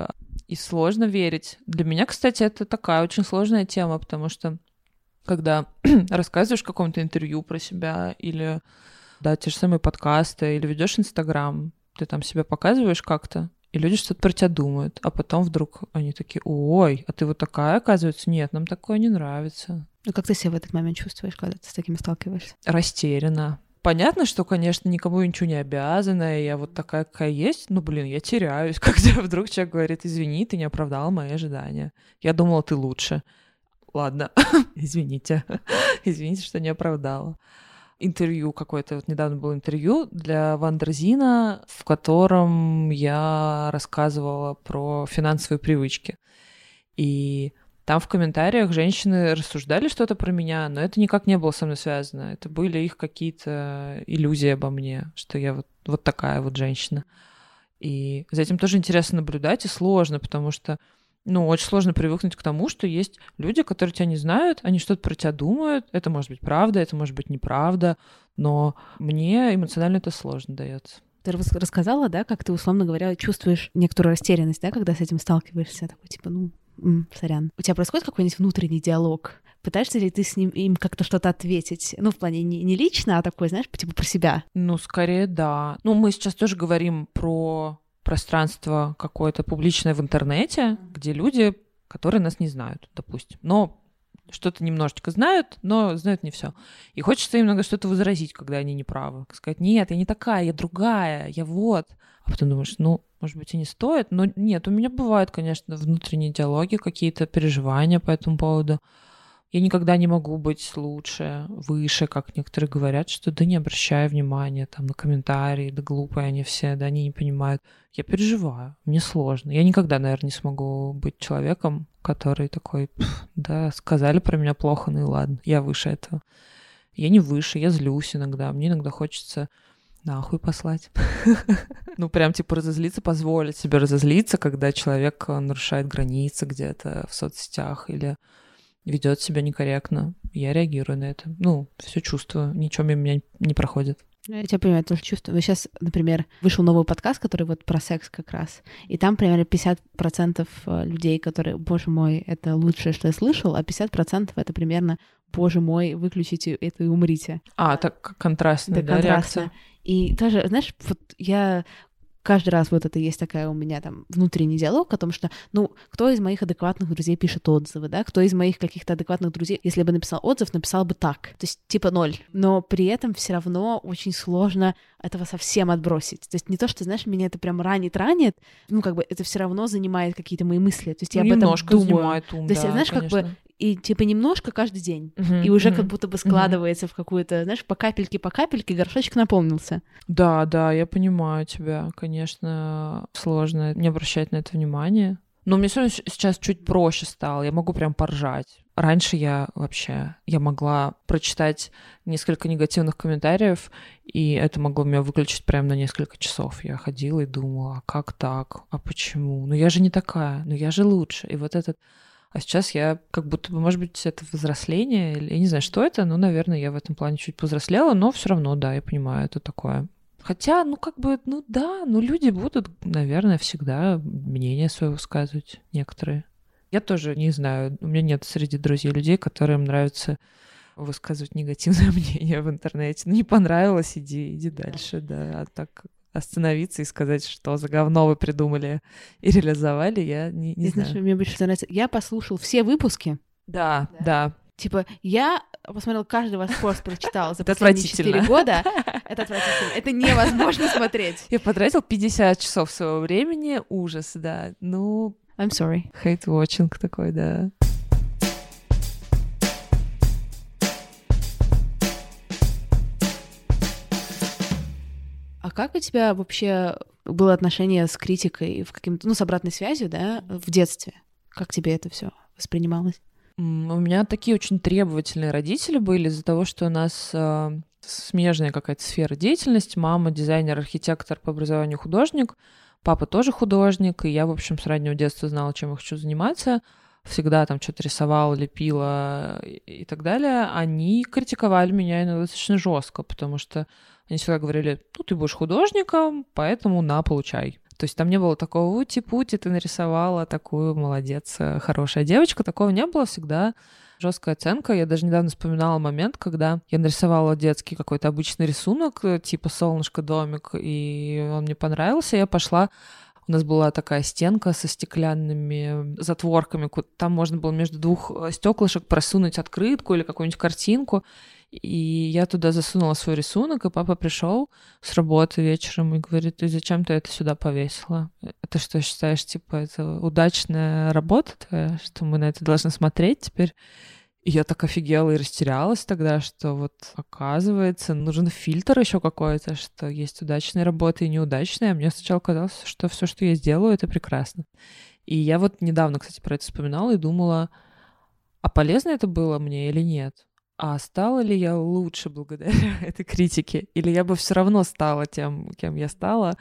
[SPEAKER 1] И сложно верить. Для меня, кстати, это такая очень сложная тема, потому что когда рассказываешь в каком-то интервью про себя или да, те же самые подкасты, или ведешь Инстаграм, ты там себя показываешь как-то, и люди что-то про тебя думают, а потом вдруг они такие, ой, а ты вот такая, оказывается, нет, нам такое не нравится.
[SPEAKER 2] Ну как ты себя в этот момент чувствуешь, когда ты с такими сталкиваешься?
[SPEAKER 1] Растеряна. Понятно, что, конечно, никому ничего не обязана, и я вот такая, какая есть, ну, блин, я теряюсь, когда вдруг человек говорит, извини, ты не оправдала мои ожидания. Я думала, ты лучше. Ладно, извините, извините, что не оправдала интервью какое-то, вот недавно было интервью для Вандерзина, в котором я рассказывала про финансовые привычки. И там в комментариях женщины рассуждали что-то про меня, но это никак не было со мной связано. Это были их какие-то иллюзии обо мне, что я вот, вот такая вот женщина. И за этим тоже интересно наблюдать и сложно, потому что ну, очень сложно привыкнуть к тому, что есть люди, которые тебя не знают, они что-то про тебя думают. Это может быть правда, это может быть неправда, но мне эмоционально это сложно дается.
[SPEAKER 2] Ты рассказала, да, как ты, условно говоря, чувствуешь некоторую растерянность, да, когда с этим сталкиваешься, такой, типа, ну, м, сорян. У тебя происходит какой-нибудь внутренний диалог? Пытаешься ли ты с ним им как-то что-то ответить? Ну, в плане не, не лично, а такой, знаешь, типа про себя.
[SPEAKER 1] Ну, скорее, да. Ну, мы сейчас тоже говорим про пространство какое-то публичное в интернете, где люди, которые нас не знают, допустим. Но что-то немножечко знают, но знают не все. И хочется иногда что-то возразить, когда они не правы. Сказать, нет, я не такая, я другая, я вот. А потом думаешь, ну, может быть, и не стоит. Но нет, у меня бывают, конечно, внутренние диалоги, какие-то переживания по этому поводу. Я никогда не могу быть лучше, выше, как некоторые говорят, что да не обращай внимания там на комментарии, да глупые они все, да они не понимают. Я переживаю, мне сложно. Я никогда, наверное, не смогу быть человеком, который такой, да, сказали про меня плохо, ну и ладно, я выше этого. Я не выше, я злюсь иногда. Мне иногда хочется нахуй послать. ну, прям, типа, разозлиться, позволить себе разозлиться, когда человек нарушает границы где-то в соцсетях или ведет себя некорректно, я реагирую на это. Ну, все чувствую, ничего мимо меня не проходит.
[SPEAKER 2] Ну, я тебя понимаю, тоже чувствую. Но сейчас, например, вышел новый подкаст, который вот про секс как раз, и там примерно 50% э, людей, которые, боже мой, это лучшее, что я слышал, а 50% это примерно, боже мой, выключите это и умрите.
[SPEAKER 1] А, так контрастная, да, да контрастно. реакция.
[SPEAKER 2] И тоже, знаешь, вот я каждый раз вот это есть такая у меня там внутренний диалог о том, что, ну, кто из моих адекватных друзей пишет отзывы, да, кто из моих каких-то адекватных друзей, если бы написал отзыв, написал бы так, то есть типа ноль, но при этом все равно очень сложно этого совсем отбросить. То есть не то, что, знаешь, меня это прям ранит, ранит, ну, как бы это все равно занимает какие-то мои мысли. То есть я
[SPEAKER 1] Немножко
[SPEAKER 2] об этом
[SPEAKER 1] думаю. Занимает
[SPEAKER 2] ум, то есть, да, знаешь, конечно. как бы и типа немножко каждый день, uh-huh, и уже uh-huh, как будто бы складывается uh-huh. в какую-то, знаешь, по капельке, по капельке горшочек наполнился.
[SPEAKER 1] Да, да, я понимаю тебя, конечно, сложно не обращать на это внимание. Но мне все равно сейчас чуть проще стало, я могу прям поржать. Раньше я вообще, я могла прочитать несколько негативных комментариев, и это могло меня выключить прямо на несколько часов. Я ходила и думала, а как так? А почему? Ну я же не такая, ну я же лучше. И вот этот а сейчас я как будто бы, может быть, это взросление, или я не знаю, что это, но, наверное, я в этом плане чуть повзрослела, но все равно, да, я понимаю, это такое. Хотя, ну, как бы, ну да, ну люди будут, наверное, всегда мнение свое высказывать, некоторые. Я тоже не знаю, у меня нет среди друзей людей, которым нравится высказывать негативное мнение в интернете. Ну, не понравилось, иди, иди дальше, да. А так остановиться и сказать, что за говно вы придумали и реализовали, я не, не знаю.
[SPEAKER 2] Знаешь, мне больше нравится. Я послушал все выпуски.
[SPEAKER 1] Да, да. да.
[SPEAKER 2] Типа, я посмотрел каждый ваш пост, прочитал за последние 4 года. Это отвратительно. Это невозможно смотреть.
[SPEAKER 1] Я потратил 50 часов своего времени. Ужас, да. Ну...
[SPEAKER 2] I'm sorry.
[SPEAKER 1] Hate watching такой, да.
[SPEAKER 2] Как у тебя вообще было отношение с критикой, в каким-то, ну, с обратной связью, да, в детстве? Как тебе это все воспринималось?
[SPEAKER 1] У меня такие очень требовательные родители были из-за того, что у нас э, смежная какая-то сфера деятельности. Мама дизайнер, архитектор по образованию художник, папа тоже художник, и я, в общем, с раннего детства знала, чем я хочу заниматься всегда там что-то рисовала, лепила и так далее, они критиковали меня иногда достаточно жестко, потому что они всегда говорили, ну, ты будешь художником, поэтому на, получай. То есть там не было такого ути-пути, ты нарисовала такую молодец, хорошая девочка. Такого не было всегда жесткая оценка. Я даже недавно вспоминала момент, когда я нарисовала детский какой-то обычный рисунок, э, типа солнышко, домик, и он мне понравился. Я пошла У нас была такая стенка со стеклянными затворками. Там можно было между двух э, стеклышек просунуть открытку или какую-нибудь картинку. И я туда засунула свой рисунок, и папа пришел с работы вечером и говорит, ты зачем ты это сюда повесила? Это что, считаешь, типа, это удачная работа твоя, что мы на это должны смотреть теперь? И я так офигела и растерялась тогда, что вот оказывается нужен фильтр еще какой-то, что есть удачные работы и неудачные. А мне сначала казалось, что все, что я сделаю, это прекрасно. И я вот недавно, кстати, про это вспоминала и думала, а полезно это было мне или нет? А стала ли я лучше благодаря этой критике? Или я бы все равно стала тем, кем я стала,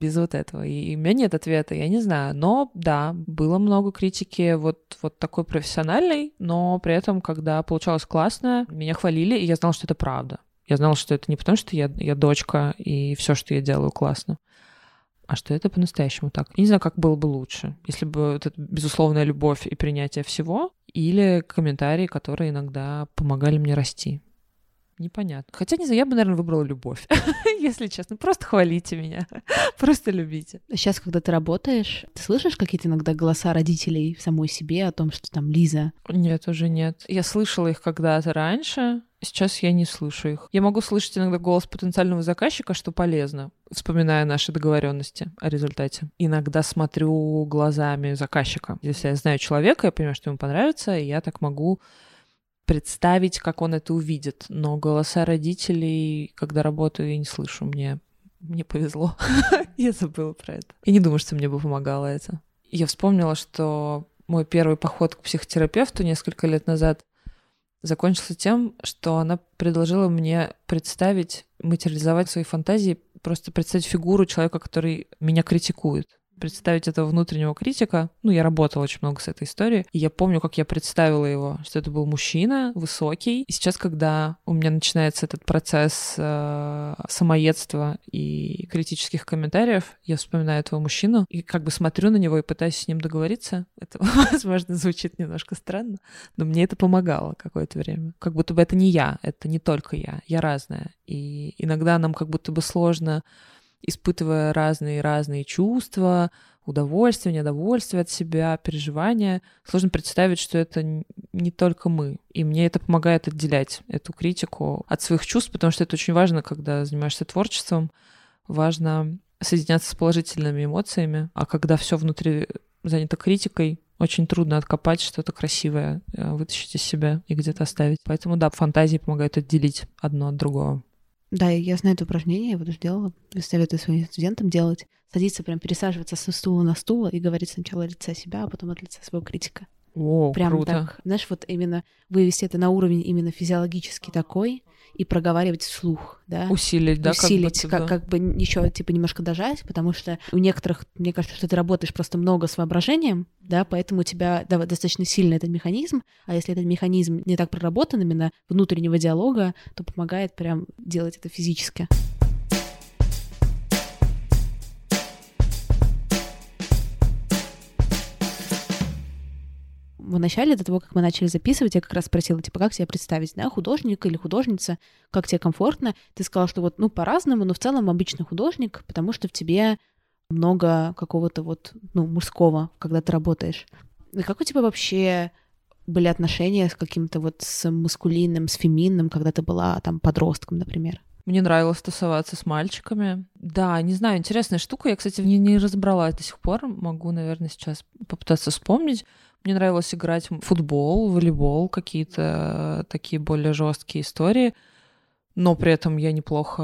[SPEAKER 1] без вот этого. И у меня нет ответа, я не знаю. Но да, было много критики вот, вот такой профессиональной, но при этом, когда получалось классно, меня хвалили, и я знала, что это правда. Я знала, что это не потому, что я, я дочка, и все, что я делаю, классно, а что это по-настоящему так. Не знаю, как было бы лучше, если бы вот эта безусловная любовь и принятие всего, или комментарии, которые иногда помогали мне расти. Непонятно. Хотя, не знаю, я бы, наверное, выбрала любовь, если честно. Просто хвалите меня, просто любите.
[SPEAKER 2] Сейчас, когда ты работаешь, ты слышишь какие-то иногда голоса родителей самой себе о том, что там Лиза?
[SPEAKER 1] Нет, уже нет. Я слышала их когда-то раньше, сейчас я не слышу их. Я могу слышать иногда голос потенциального заказчика, что полезно, вспоминая наши договоренности о результате. Иногда смотрю глазами заказчика. Если я знаю человека, я понимаю, что ему понравится, и я так могу представить, как он это увидит. Но голоса родителей, когда работаю, я не слышу. Мне, мне повезло. я забыла про это. И не думаю, что мне бы помогало это. Я вспомнила, что мой первый поход к психотерапевту несколько лет назад закончился тем, что она предложила мне представить, материализовать свои фантазии, просто представить фигуру человека, который меня критикует представить этого внутреннего критика. Ну, я работала очень много с этой историей. И я помню, как я представила его, что это был мужчина, высокий. И сейчас, когда у меня начинается этот процесс э, самоедства и критических комментариев, я вспоминаю этого мужчину и как бы смотрю на него и пытаюсь с ним договориться. Это, возможно, звучит немножко странно, но мне это помогало какое-то время. Как будто бы это не я, это не только я, я разная. И иногда нам как будто бы сложно испытывая разные-разные чувства, удовольствие, недовольствие от себя, переживания. Сложно представить, что это не только мы. И мне это помогает отделять эту критику от своих чувств, потому что это очень важно, когда занимаешься творчеством. Важно соединяться с положительными эмоциями, а когда все внутри занято критикой, очень трудно откопать что-то красивое, э, вытащить из себя и где-то оставить. Поэтому, да, фантазии помогают отделить одно от другого.
[SPEAKER 2] Да, я знаю это упражнение, я его сделала. Советую своим студентам делать. Садиться, прям пересаживаться со стула на стул и говорить сначала от лица себя, а потом от лица своего критика.
[SPEAKER 1] О,
[SPEAKER 2] прям
[SPEAKER 1] круто.
[SPEAKER 2] так. Знаешь, вот именно вывести это на уровень именно физиологический такой, и проговаривать вслух, да.
[SPEAKER 1] Усилить, да,
[SPEAKER 2] Усилить,
[SPEAKER 1] как,
[SPEAKER 2] как, как бы еще типа немножко дожать, потому что у некоторых, мне кажется, что ты работаешь просто много с воображением, да, поэтому у тебя да, достаточно сильный этот механизм, а если этот механизм не так проработан именно внутреннего диалога, то помогает прям делать это физически. В начале, до того, как мы начали записывать, я как раз спросила, типа, как себя представить, да, художник или художница, как тебе комфортно? Ты сказала, что вот, ну, по-разному, но в целом обычный художник, потому что в тебе много какого-то вот, ну, мужского, когда ты работаешь. И как у тебя вообще были отношения с каким-то вот с маскулинным, с феминным, когда ты была там подростком, например?
[SPEAKER 1] Мне нравилось тусоваться с мальчиками. Да, не знаю, интересная штука. Я, кстати, в ней не разобралась до сих пор. Могу, наверное, сейчас попытаться вспомнить. Мне нравилось играть в футбол, волейбол, какие-то такие более жесткие истории. Но при этом я неплохо,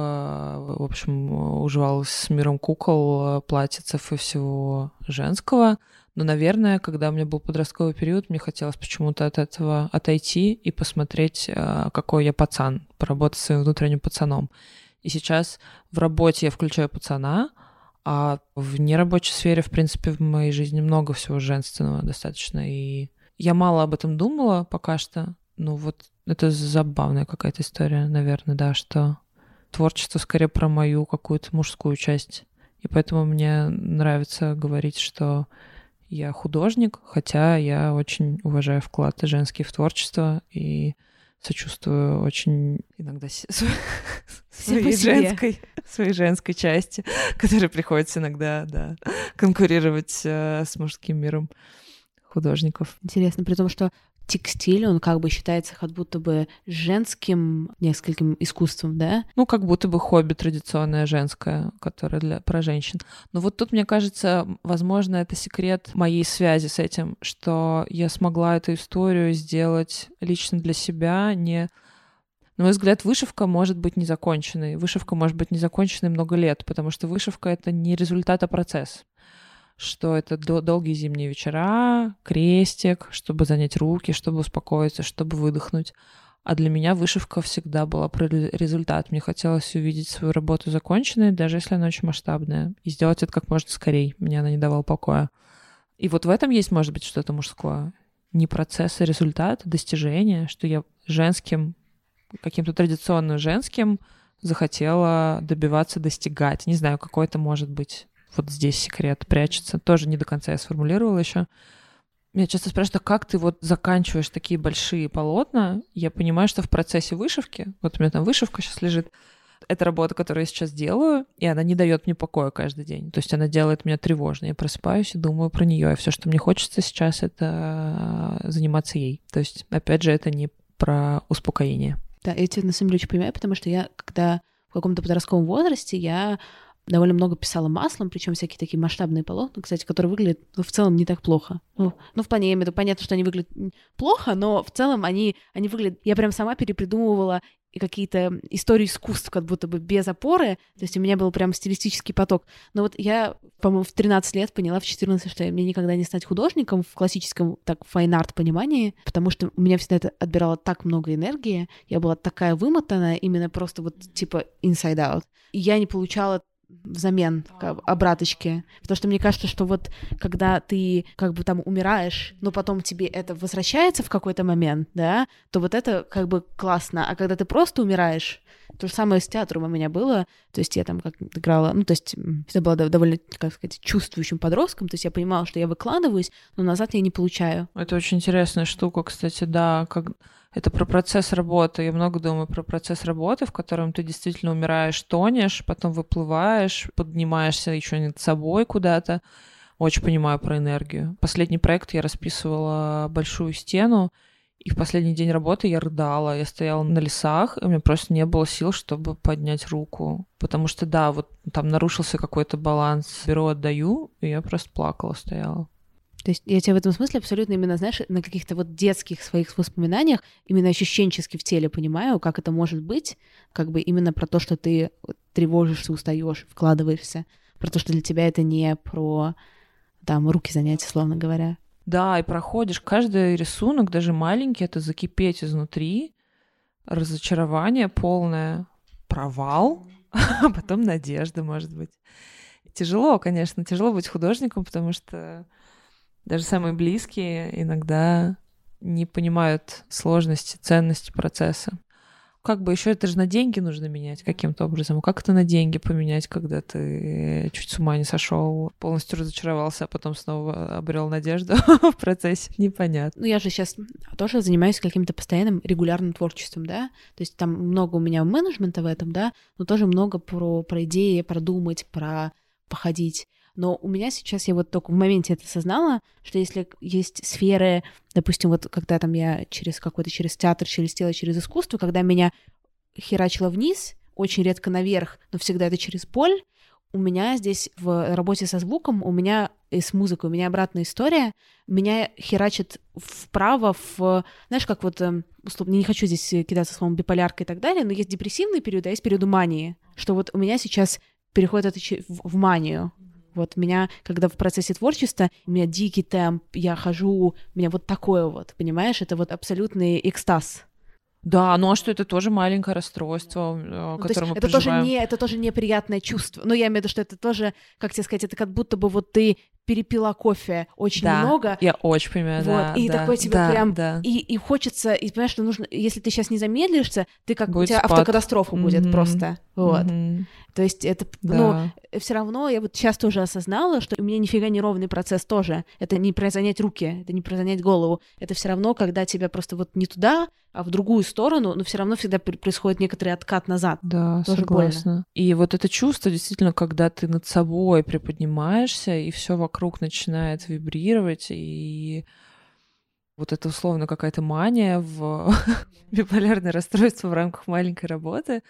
[SPEAKER 1] в общем, уживалась с миром кукол, платьицев и всего женского. Но, наверное, когда у меня был подростковый период, мне хотелось почему-то от этого отойти и посмотреть, какой я пацан, поработать своим внутренним пацаном. И сейчас в работе я включаю пацана, а в нерабочей сфере, в принципе, в моей жизни много всего женственного достаточно. И я мало об этом думала пока что. Ну вот это забавная какая-то история, наверное, да, что творчество скорее про мою какую-то мужскую часть. И поэтому мне нравится говорить, что я художник, хотя я очень уважаю вклад женский в творчество и сочувствую очень иногда своей женской, своей женской части, которой приходится иногда, да, конкурировать э, с мужским миром художников.
[SPEAKER 2] Интересно, при том, что текстиль, он как бы считается как будто бы женским нескольким искусством, да?
[SPEAKER 1] Ну, как будто бы хобби традиционное женское, которое для, про женщин. Но вот тут, мне кажется, возможно, это секрет моей связи с этим, что я смогла эту историю сделать лично для себя, не на мой взгляд, вышивка может быть незаконченной. Вышивка может быть незаконченной много лет, потому что вышивка — это не результат, а процесс что это долгие зимние вечера, крестик, чтобы занять руки, чтобы успокоиться, чтобы выдохнуть. А для меня вышивка всегда была про результат. Мне хотелось увидеть свою работу законченной, даже если она очень масштабная, и сделать это как можно скорее. Мне она не давала покоя. И вот в этом есть, может быть, что-то мужское. Не процесс, а результат, достижение, что я женским, каким-то традиционно женским захотела добиваться, достигать. Не знаю, какой это может быть вот здесь секрет прячется. Тоже не до конца я сформулировала еще. Меня часто спрашивают, а как ты вот заканчиваешь такие большие полотна? Я понимаю, что в процессе вышивки, вот у меня там вышивка сейчас лежит, это работа, которую я сейчас делаю, и она не дает мне покоя каждый день. То есть она делает меня тревожной. Я просыпаюсь и думаю про нее. И все, что мне хочется сейчас, это заниматься ей. То есть, опять же, это не про успокоение.
[SPEAKER 2] Да, я тебя на самом деле очень понимаю, потому что я, когда в каком-то подростковом возрасте, я довольно много писала маслом, причем всякие такие масштабные полотна, кстати, которые выглядят ну, в целом не так плохо. Ну, ну в плане, я имею в виду, понятно, что они выглядят плохо, но в целом они, они выглядят... Я прям сама перепридумывала какие-то истории искусств, как будто бы без опоры. То есть у меня был прям стилистический поток. Но вот я, по-моему, в 13 лет поняла, в 14, что мне никогда не стать художником в классическом, так, fine art понимании, потому что у меня всегда это отбирало так много энергии, я была такая вымотанная, именно просто вот типа inside out. И я не получала взамен обраточки. Потому что мне кажется, что вот когда ты как бы там умираешь, но потом тебе это возвращается в какой-то момент, да, то вот это как бы классно. А когда ты просто умираешь, то же самое с театром у меня было. То есть я там как играла, ну, то есть это была довольно, как сказать, чувствующим подростком. То есть я понимала, что я выкладываюсь, но назад я не получаю.
[SPEAKER 1] Это очень интересная штука, кстати, да, как это про процесс работы. Я много думаю про процесс работы, в котором ты действительно умираешь, тонешь, потом выплываешь, поднимаешься еще над собой куда-то. Очень понимаю про энергию. Последний проект я расписывала большую стену, и в последний день работы я рыдала. Я стояла на лесах, и у меня просто не было сил, чтобы поднять руку. Потому что, да, вот там нарушился какой-то баланс. Беру, отдаю, и я просто плакала, стояла.
[SPEAKER 2] То есть я тебя в этом смысле абсолютно именно, знаешь, на каких-то вот детских своих воспоминаниях, именно ощущенчески в теле понимаю, как это может быть, как бы именно про то, что ты тревожишься, устаешь, вкладываешься, про то, что для тебя это не про там руки занятия, словно говоря.
[SPEAKER 1] Да, и проходишь каждый рисунок, даже маленький, это закипеть изнутри, разочарование полное, провал, а потом надежда, может быть. Тяжело, конечно, тяжело быть художником, потому что даже самые близкие иногда не понимают сложности, ценности процесса. Как бы еще это же на деньги нужно менять каким-то образом. Как это на деньги поменять, когда ты чуть с ума не сошел, полностью разочаровался, а потом снова обрел надежду в процессе? Непонятно.
[SPEAKER 2] Ну, я же сейчас тоже занимаюсь каким-то постоянным регулярным творчеством, да. То есть там много у меня менеджмента в этом, да, но тоже много про, про идеи, продумать, про походить. Но у меня сейчас, я вот только в моменте это осознала, что если есть сферы, допустим, вот когда там я через какой-то, через театр шелестела, через искусство, когда меня херачило вниз, очень редко наверх, но всегда это через боль, у меня здесь в работе со звуком, у меня и с музыкой, у меня обратная история, меня херачит вправо, в, знаешь, как вот, эм, условно, не хочу здесь кидаться словом биполярка и так далее, но есть депрессивный период, а есть период мании, что вот у меня сейчас переходит это в манию, вот меня, когда в процессе творчества, у меня дикий темп, я хожу, у меня вот такое вот, понимаешь, это вот абсолютный экстаз.
[SPEAKER 1] Да, ну а что это тоже маленькое расстройство, э, ну, которое мы
[SPEAKER 2] это
[SPEAKER 1] проживаем.
[SPEAKER 2] тоже не это тоже неприятное чувство. Но я имею в виду, что это тоже, как тебе сказать, это как будто бы вот ты перепила кофе очень
[SPEAKER 1] Да,
[SPEAKER 2] много.
[SPEAKER 1] Я очень понимаю,
[SPEAKER 2] Вот,
[SPEAKER 1] да.
[SPEAKER 2] и
[SPEAKER 1] да,
[SPEAKER 2] такой тебе
[SPEAKER 1] да,
[SPEAKER 2] прям-
[SPEAKER 1] да.
[SPEAKER 2] И, и хочется, и понимаешь, что нужно, если ты сейчас не замедлишься, ты как
[SPEAKER 1] Будет
[SPEAKER 2] у тебя
[SPEAKER 1] спад.
[SPEAKER 2] автокатастрофа будет
[SPEAKER 1] Мгм.
[SPEAKER 2] просто. Вот.
[SPEAKER 1] Мгм.
[SPEAKER 2] То есть это, ну,
[SPEAKER 1] Да.
[SPEAKER 2] все равно я вот сейчас тоже осознала, что у меня нифига не ровный процесс тоже. Это не про занять руки, это не про занять голову. Это все равно, когда тебя просто вот не туда, а в другую сторону, но все равно всегда происходит некоторый откат назад.
[SPEAKER 1] Да,
[SPEAKER 2] Тоже больно.
[SPEAKER 1] согласна. И вот это чувство, действительно, когда ты над собой приподнимаешься, и все вокруг начинает вибрировать, и вот это условно какая-то мания в биполярное расстройство в рамках маленькой работы.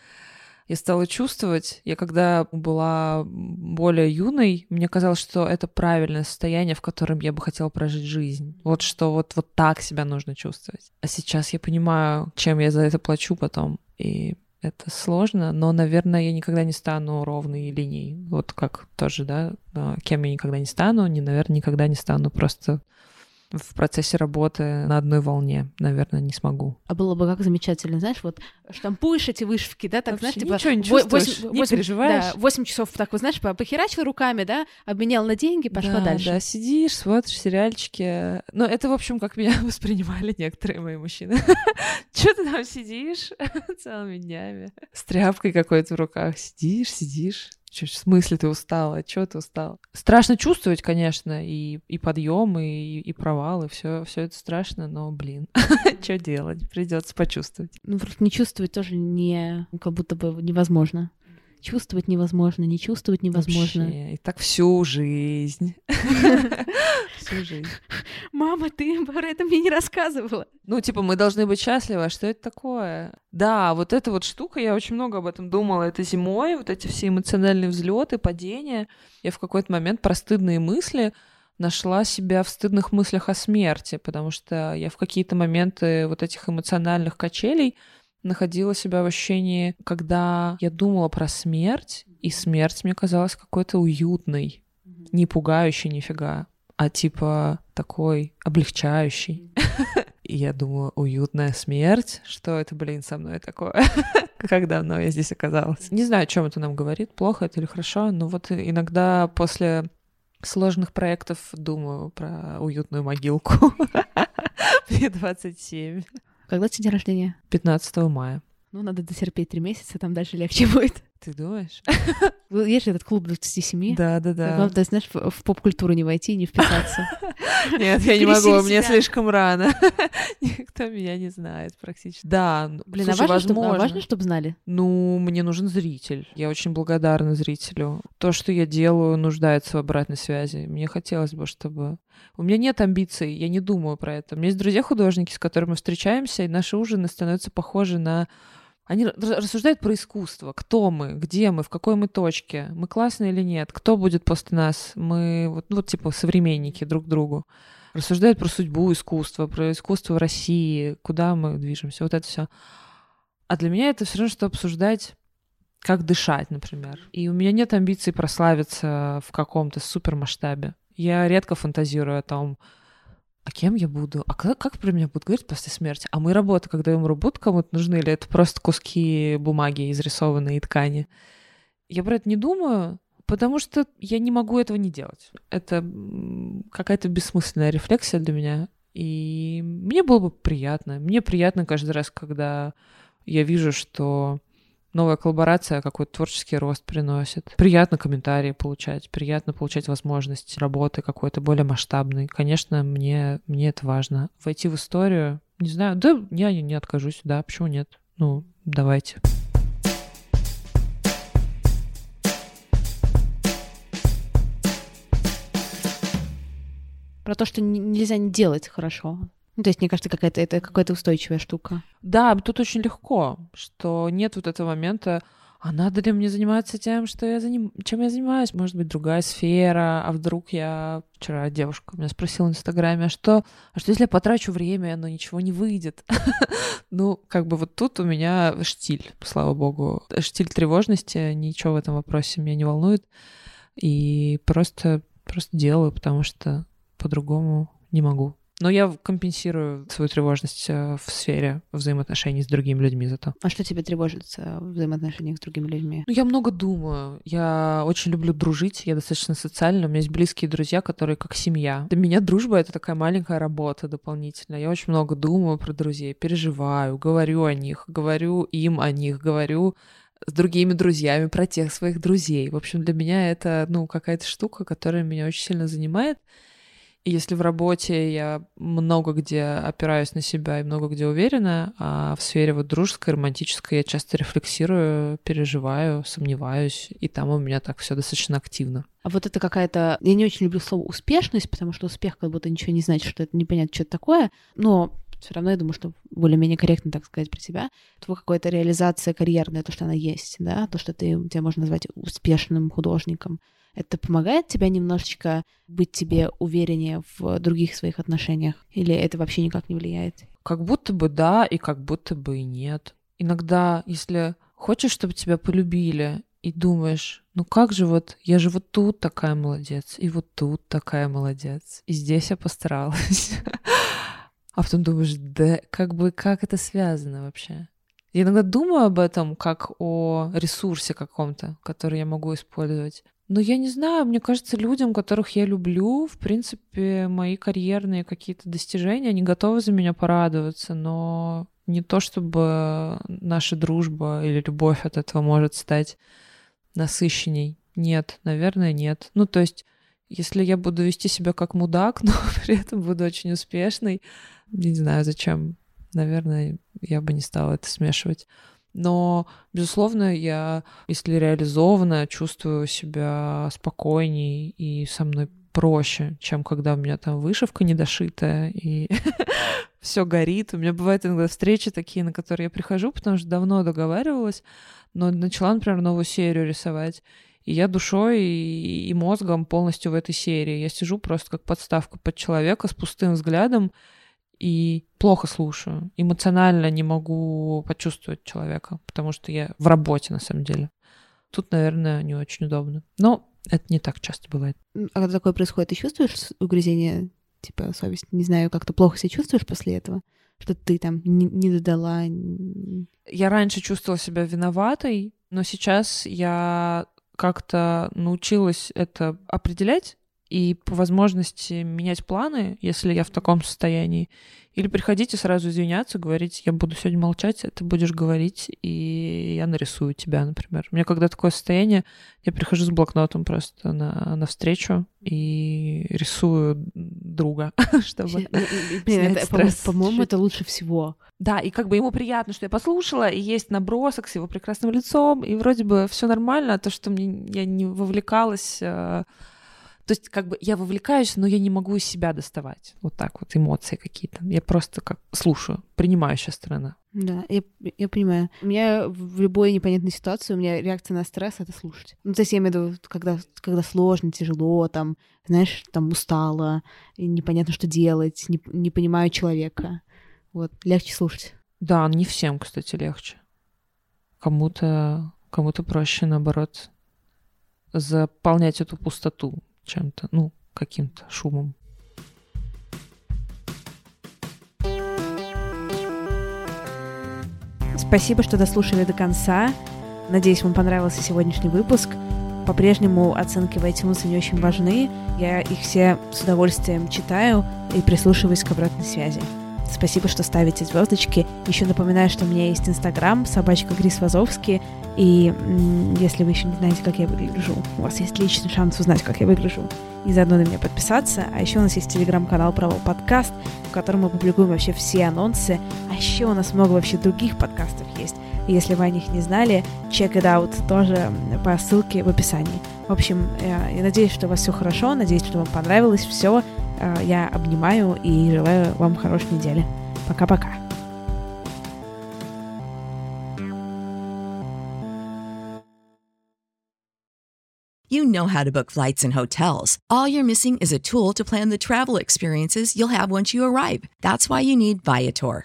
[SPEAKER 1] Я стала чувствовать, я когда была более юной, мне казалось, что это правильное состояние, в котором я бы хотела прожить жизнь. Вот что вот, вот так себя нужно чувствовать. А сейчас я понимаю, чем я за это плачу потом. И это сложно, но, наверное, я никогда не стану ровной линией. Вот как тоже, да, кем я никогда не стану, не, наверное, никогда не стану просто в процессе работы на одной волне, наверное, не смогу.
[SPEAKER 2] А было бы как замечательно, знаешь, вот штампуешь эти вышивки, да, так,
[SPEAKER 1] Вообще
[SPEAKER 2] знаешь, типа...
[SPEAKER 1] ничего не чувствуешь,
[SPEAKER 2] восемь-
[SPEAKER 1] не
[SPEAKER 2] восемь-
[SPEAKER 1] переживаешь.
[SPEAKER 2] Да, 8 часов так, вот знаешь, по- похерачила руками, да, обменял на деньги, пошла
[SPEAKER 1] да,
[SPEAKER 2] дальше.
[SPEAKER 1] Да, сидишь, смотришь сериальчики. Ну, это, в общем, как меня воспринимали некоторые мои мужчины. Че ты там сидишь целыми днями? С тряпкой какой-то в руках. Сидишь, сидишь. В смысле ты устала? Чего ты устала? Страшно чувствовать, конечно, и, и подъемы, и, и провалы, все, все это страшно, но, блин, что делать? Придется почувствовать.
[SPEAKER 2] Ну, просто не чувствовать тоже не... как будто бы невозможно. Чувствовать невозможно, не чувствовать невозможно.
[SPEAKER 1] Вообще. И так всю жизнь. Всю жизнь.
[SPEAKER 2] Мама, ты про это мне не рассказывала.
[SPEAKER 1] Ну, типа, мы должны быть счастливы, а что это такое? Да, вот эта вот штука, я очень много об этом думала. Это зимой, вот эти все эмоциональные взлеты, падения. Я в какой-то момент про стыдные мысли нашла себя в стыдных мыслях о смерти, потому что я в какие-то моменты вот этих эмоциональных качелей находила себя в ощущении, когда я думала про смерть, и смерть мне казалась какой-то уютной, не пугающей нифига, а типа такой облегчающий. И я думаю, уютная смерть? Что это, блин, со мной такое? Как давно я здесь оказалась? Не знаю, о чем это нам говорит, плохо это или хорошо, но вот иногда после сложных проектов думаю про уютную могилку. Мне 27.
[SPEAKER 2] Когда у тебя день рождения?
[SPEAKER 1] 15 мая.
[SPEAKER 2] Ну, надо дотерпеть три месяца, там дальше легче будет.
[SPEAKER 1] Ты думаешь?
[SPEAKER 2] Ну, Есть же этот клуб 27.
[SPEAKER 1] Да, да, да.
[SPEAKER 2] Главное, знаешь, в, поп-культуру не войти и не вписаться.
[SPEAKER 1] Нет, я не могу, мне слишком рано. Никто меня не знает практически. Да, ну,
[SPEAKER 2] Блин, а важно, чтобы, а
[SPEAKER 1] возможно.
[SPEAKER 2] важно, чтобы знали?
[SPEAKER 1] Ну, мне нужен зритель. Я очень благодарна зрителю. То, что я делаю, нуждается в обратной связи. Мне хотелось бы, чтобы... У меня нет амбиций, я не думаю про это. У меня есть друзья-художники, с которыми мы встречаемся, и наши ужины становятся похожи на... Они рассуждают про искусство. Кто мы, где мы, в какой мы точке, мы классные или нет, кто будет после нас. Мы вот, ну, вот типа современники друг другу. Рассуждают про судьбу искусства, про искусство в России, куда мы движемся, вот это все. А для меня это все равно, что обсуждать, как дышать, например. И у меня нет амбиций прославиться в каком-то супермасштабе. Я редко фантазирую о том, а кем я буду? А как, как про меня будут говорить после смерти? А мои работы, когда я умру, будут кому-то нужны? Или это просто куски бумаги, изрисованные ткани? Я про это не думаю, потому что я не могу этого не делать. Это какая-то бессмысленная рефлексия для меня. И мне было бы приятно. Мне приятно каждый раз, когда я вижу, что новая коллаборация какой-то творческий рост приносит. Приятно комментарии получать, приятно получать возможность работы какой-то более масштабной. Конечно, мне, мне это важно. Войти в историю, не знаю, да, я не, не откажусь, да, почему нет? Ну, давайте.
[SPEAKER 2] Про то, что нельзя не делать хорошо. Ну, то есть, мне кажется, какая-то это какая-то устойчивая штука.
[SPEAKER 1] Да, тут очень легко, что нет вот этого момента, а надо ли мне заниматься тем, что я заним... чем я занимаюсь? Может быть, другая сфера, а вдруг я... Вчера девушка меня спросила в Инстаграме, а что, а что если я потрачу время, но ничего не выйдет? Ну, как бы вот тут у меня штиль, слава богу. Штиль тревожности, ничего в этом вопросе меня не волнует. И просто, просто делаю, потому что по-другому не могу. Но я компенсирую свою тревожность э, в сфере взаимоотношений с другими людьми зато.
[SPEAKER 2] А что тебя тревожит в взаимоотношениях с другими людьми?
[SPEAKER 1] Ну, я много думаю. Я очень люблю дружить. Я достаточно социальна. У меня есть близкие друзья, которые как семья. Для меня дружба — это такая маленькая работа дополнительная. Я очень много думаю про друзей, переживаю, говорю о них, говорю им о них, говорю с другими друзьями про тех своих друзей. В общем, для меня это, ну, какая-то штука, которая меня очень сильно занимает. И если в работе я много где опираюсь на себя и много где уверена, а в сфере вот дружеской, романтической я часто рефлексирую, переживаю, сомневаюсь, и там у меня так все достаточно активно.
[SPEAKER 2] А вот это какая-то... Я не очень люблю слово «успешность», потому что успех как будто ничего не значит, что это непонятно, что это такое, но все равно я думаю, что более-менее корректно, так сказать, про тебя. Твоя какая-то реализация карьерная, то, что она есть, да, то, что ты, тебя можно назвать успешным художником. Это помогает тебе немножечко быть тебе увереннее в других своих отношениях? Или это вообще никак не влияет?
[SPEAKER 1] Как будто бы да, и как будто бы и нет. Иногда, если хочешь, чтобы тебя полюбили, и думаешь, ну как же вот, я же вот тут такая молодец, и вот тут такая молодец, и здесь я постаралась. А потом думаешь, да как бы, как это связано вообще? Я иногда думаю об этом как о ресурсе каком-то, который я могу использовать. Но я не знаю, мне кажется, людям, которых я люблю, в принципе, мои карьерные какие-то достижения, они готовы за меня порадоваться, но не то, чтобы наша дружба или любовь от этого может стать насыщенней. Нет, наверное, нет. Ну, то есть, если я буду вести себя как мудак, но при этом буду очень успешной, не знаю, зачем. Наверное, я бы не стала это смешивать. Но, безусловно, я, если реализована, чувствую себя спокойней и со мной проще, чем когда у меня там вышивка недошитая и все горит. У меня бывают иногда встречи такие, на которые я прихожу, потому что давно договаривалась, но начала, например, новую серию рисовать. И я душой и, мозгом полностью в этой серии. Я сижу просто как подставка под человека с пустым взглядом, и плохо слушаю. Эмоционально не могу почувствовать человека, потому что я в работе на самом деле. Тут, наверное, не очень удобно. Но это не так часто бывает.
[SPEAKER 2] А когда такое происходит, ты чувствуешь угрызение, типа, совесть? Не знаю, как ты плохо себя чувствуешь после этого? Что ты там не, не додала?
[SPEAKER 1] Я раньше чувствовала себя виноватой, но сейчас я как-то научилась это определять и по возможности менять планы, если я в таком состоянии. Или приходите сразу извиняться, говорить, я буду сегодня молчать, а ты будешь говорить, и я нарисую тебя, например. У меня когда такое состояние, я прихожу с блокнотом просто на, на встречу и рисую друга, чтобы
[SPEAKER 2] Блин, это, по-моему, это лучше всего.
[SPEAKER 1] Да, и как бы ему приятно, что я послушала, и есть набросок с его прекрасным лицом, и вроде бы все нормально, а то, что мне я не вовлекалась э, то есть как бы я вовлекаюсь, но я не могу из себя доставать. Вот так вот эмоции какие-то. Я просто как слушаю, принимающая сторона.
[SPEAKER 2] Да, я, я понимаю. У меня в любой непонятной ситуации у меня реакция на стресс — это слушать. Ну, то есть я имею в виду, когда, когда сложно, тяжело, там, знаешь, там устала, непонятно, что делать, не, не понимаю человека. Вот, легче слушать.
[SPEAKER 1] Да, не всем, кстати, легче. Кому-то кому-то проще, наоборот, заполнять эту пустоту чем-то, ну, каким-то шумом.
[SPEAKER 2] Спасибо, что дослушали до конца. Надеюсь, вам понравился сегодняшний выпуск. По-прежнему оценки в iTunes не очень важны. Я их все с удовольствием читаю и прислушиваюсь к обратной связи. Спасибо, что ставите звездочки. Еще напоминаю, что у меня есть Инстаграм, собачка Грис Вазовский. И если вы еще не знаете, как я выгляжу, у вас есть личный шанс узнать, как я выгляжу, и заодно на меня подписаться. А еще у нас есть телеграм-канал Провал Подкаст, в котором мы публикуем вообще все анонсы. А еще у нас много вообще других подкастов есть. И если вы о них не знали, check it out тоже по ссылке в описании. В общем, я, я надеюсь, что у вас все хорошо, надеюсь, что вам понравилось все. Э, я обнимаю и желаю вам хорошей недели. Пока-пока.
[SPEAKER 3] You know how to book flights and hotels. All you're missing is a tool to plan the travel experiences you'll have once you arrive. That's why you need Viator.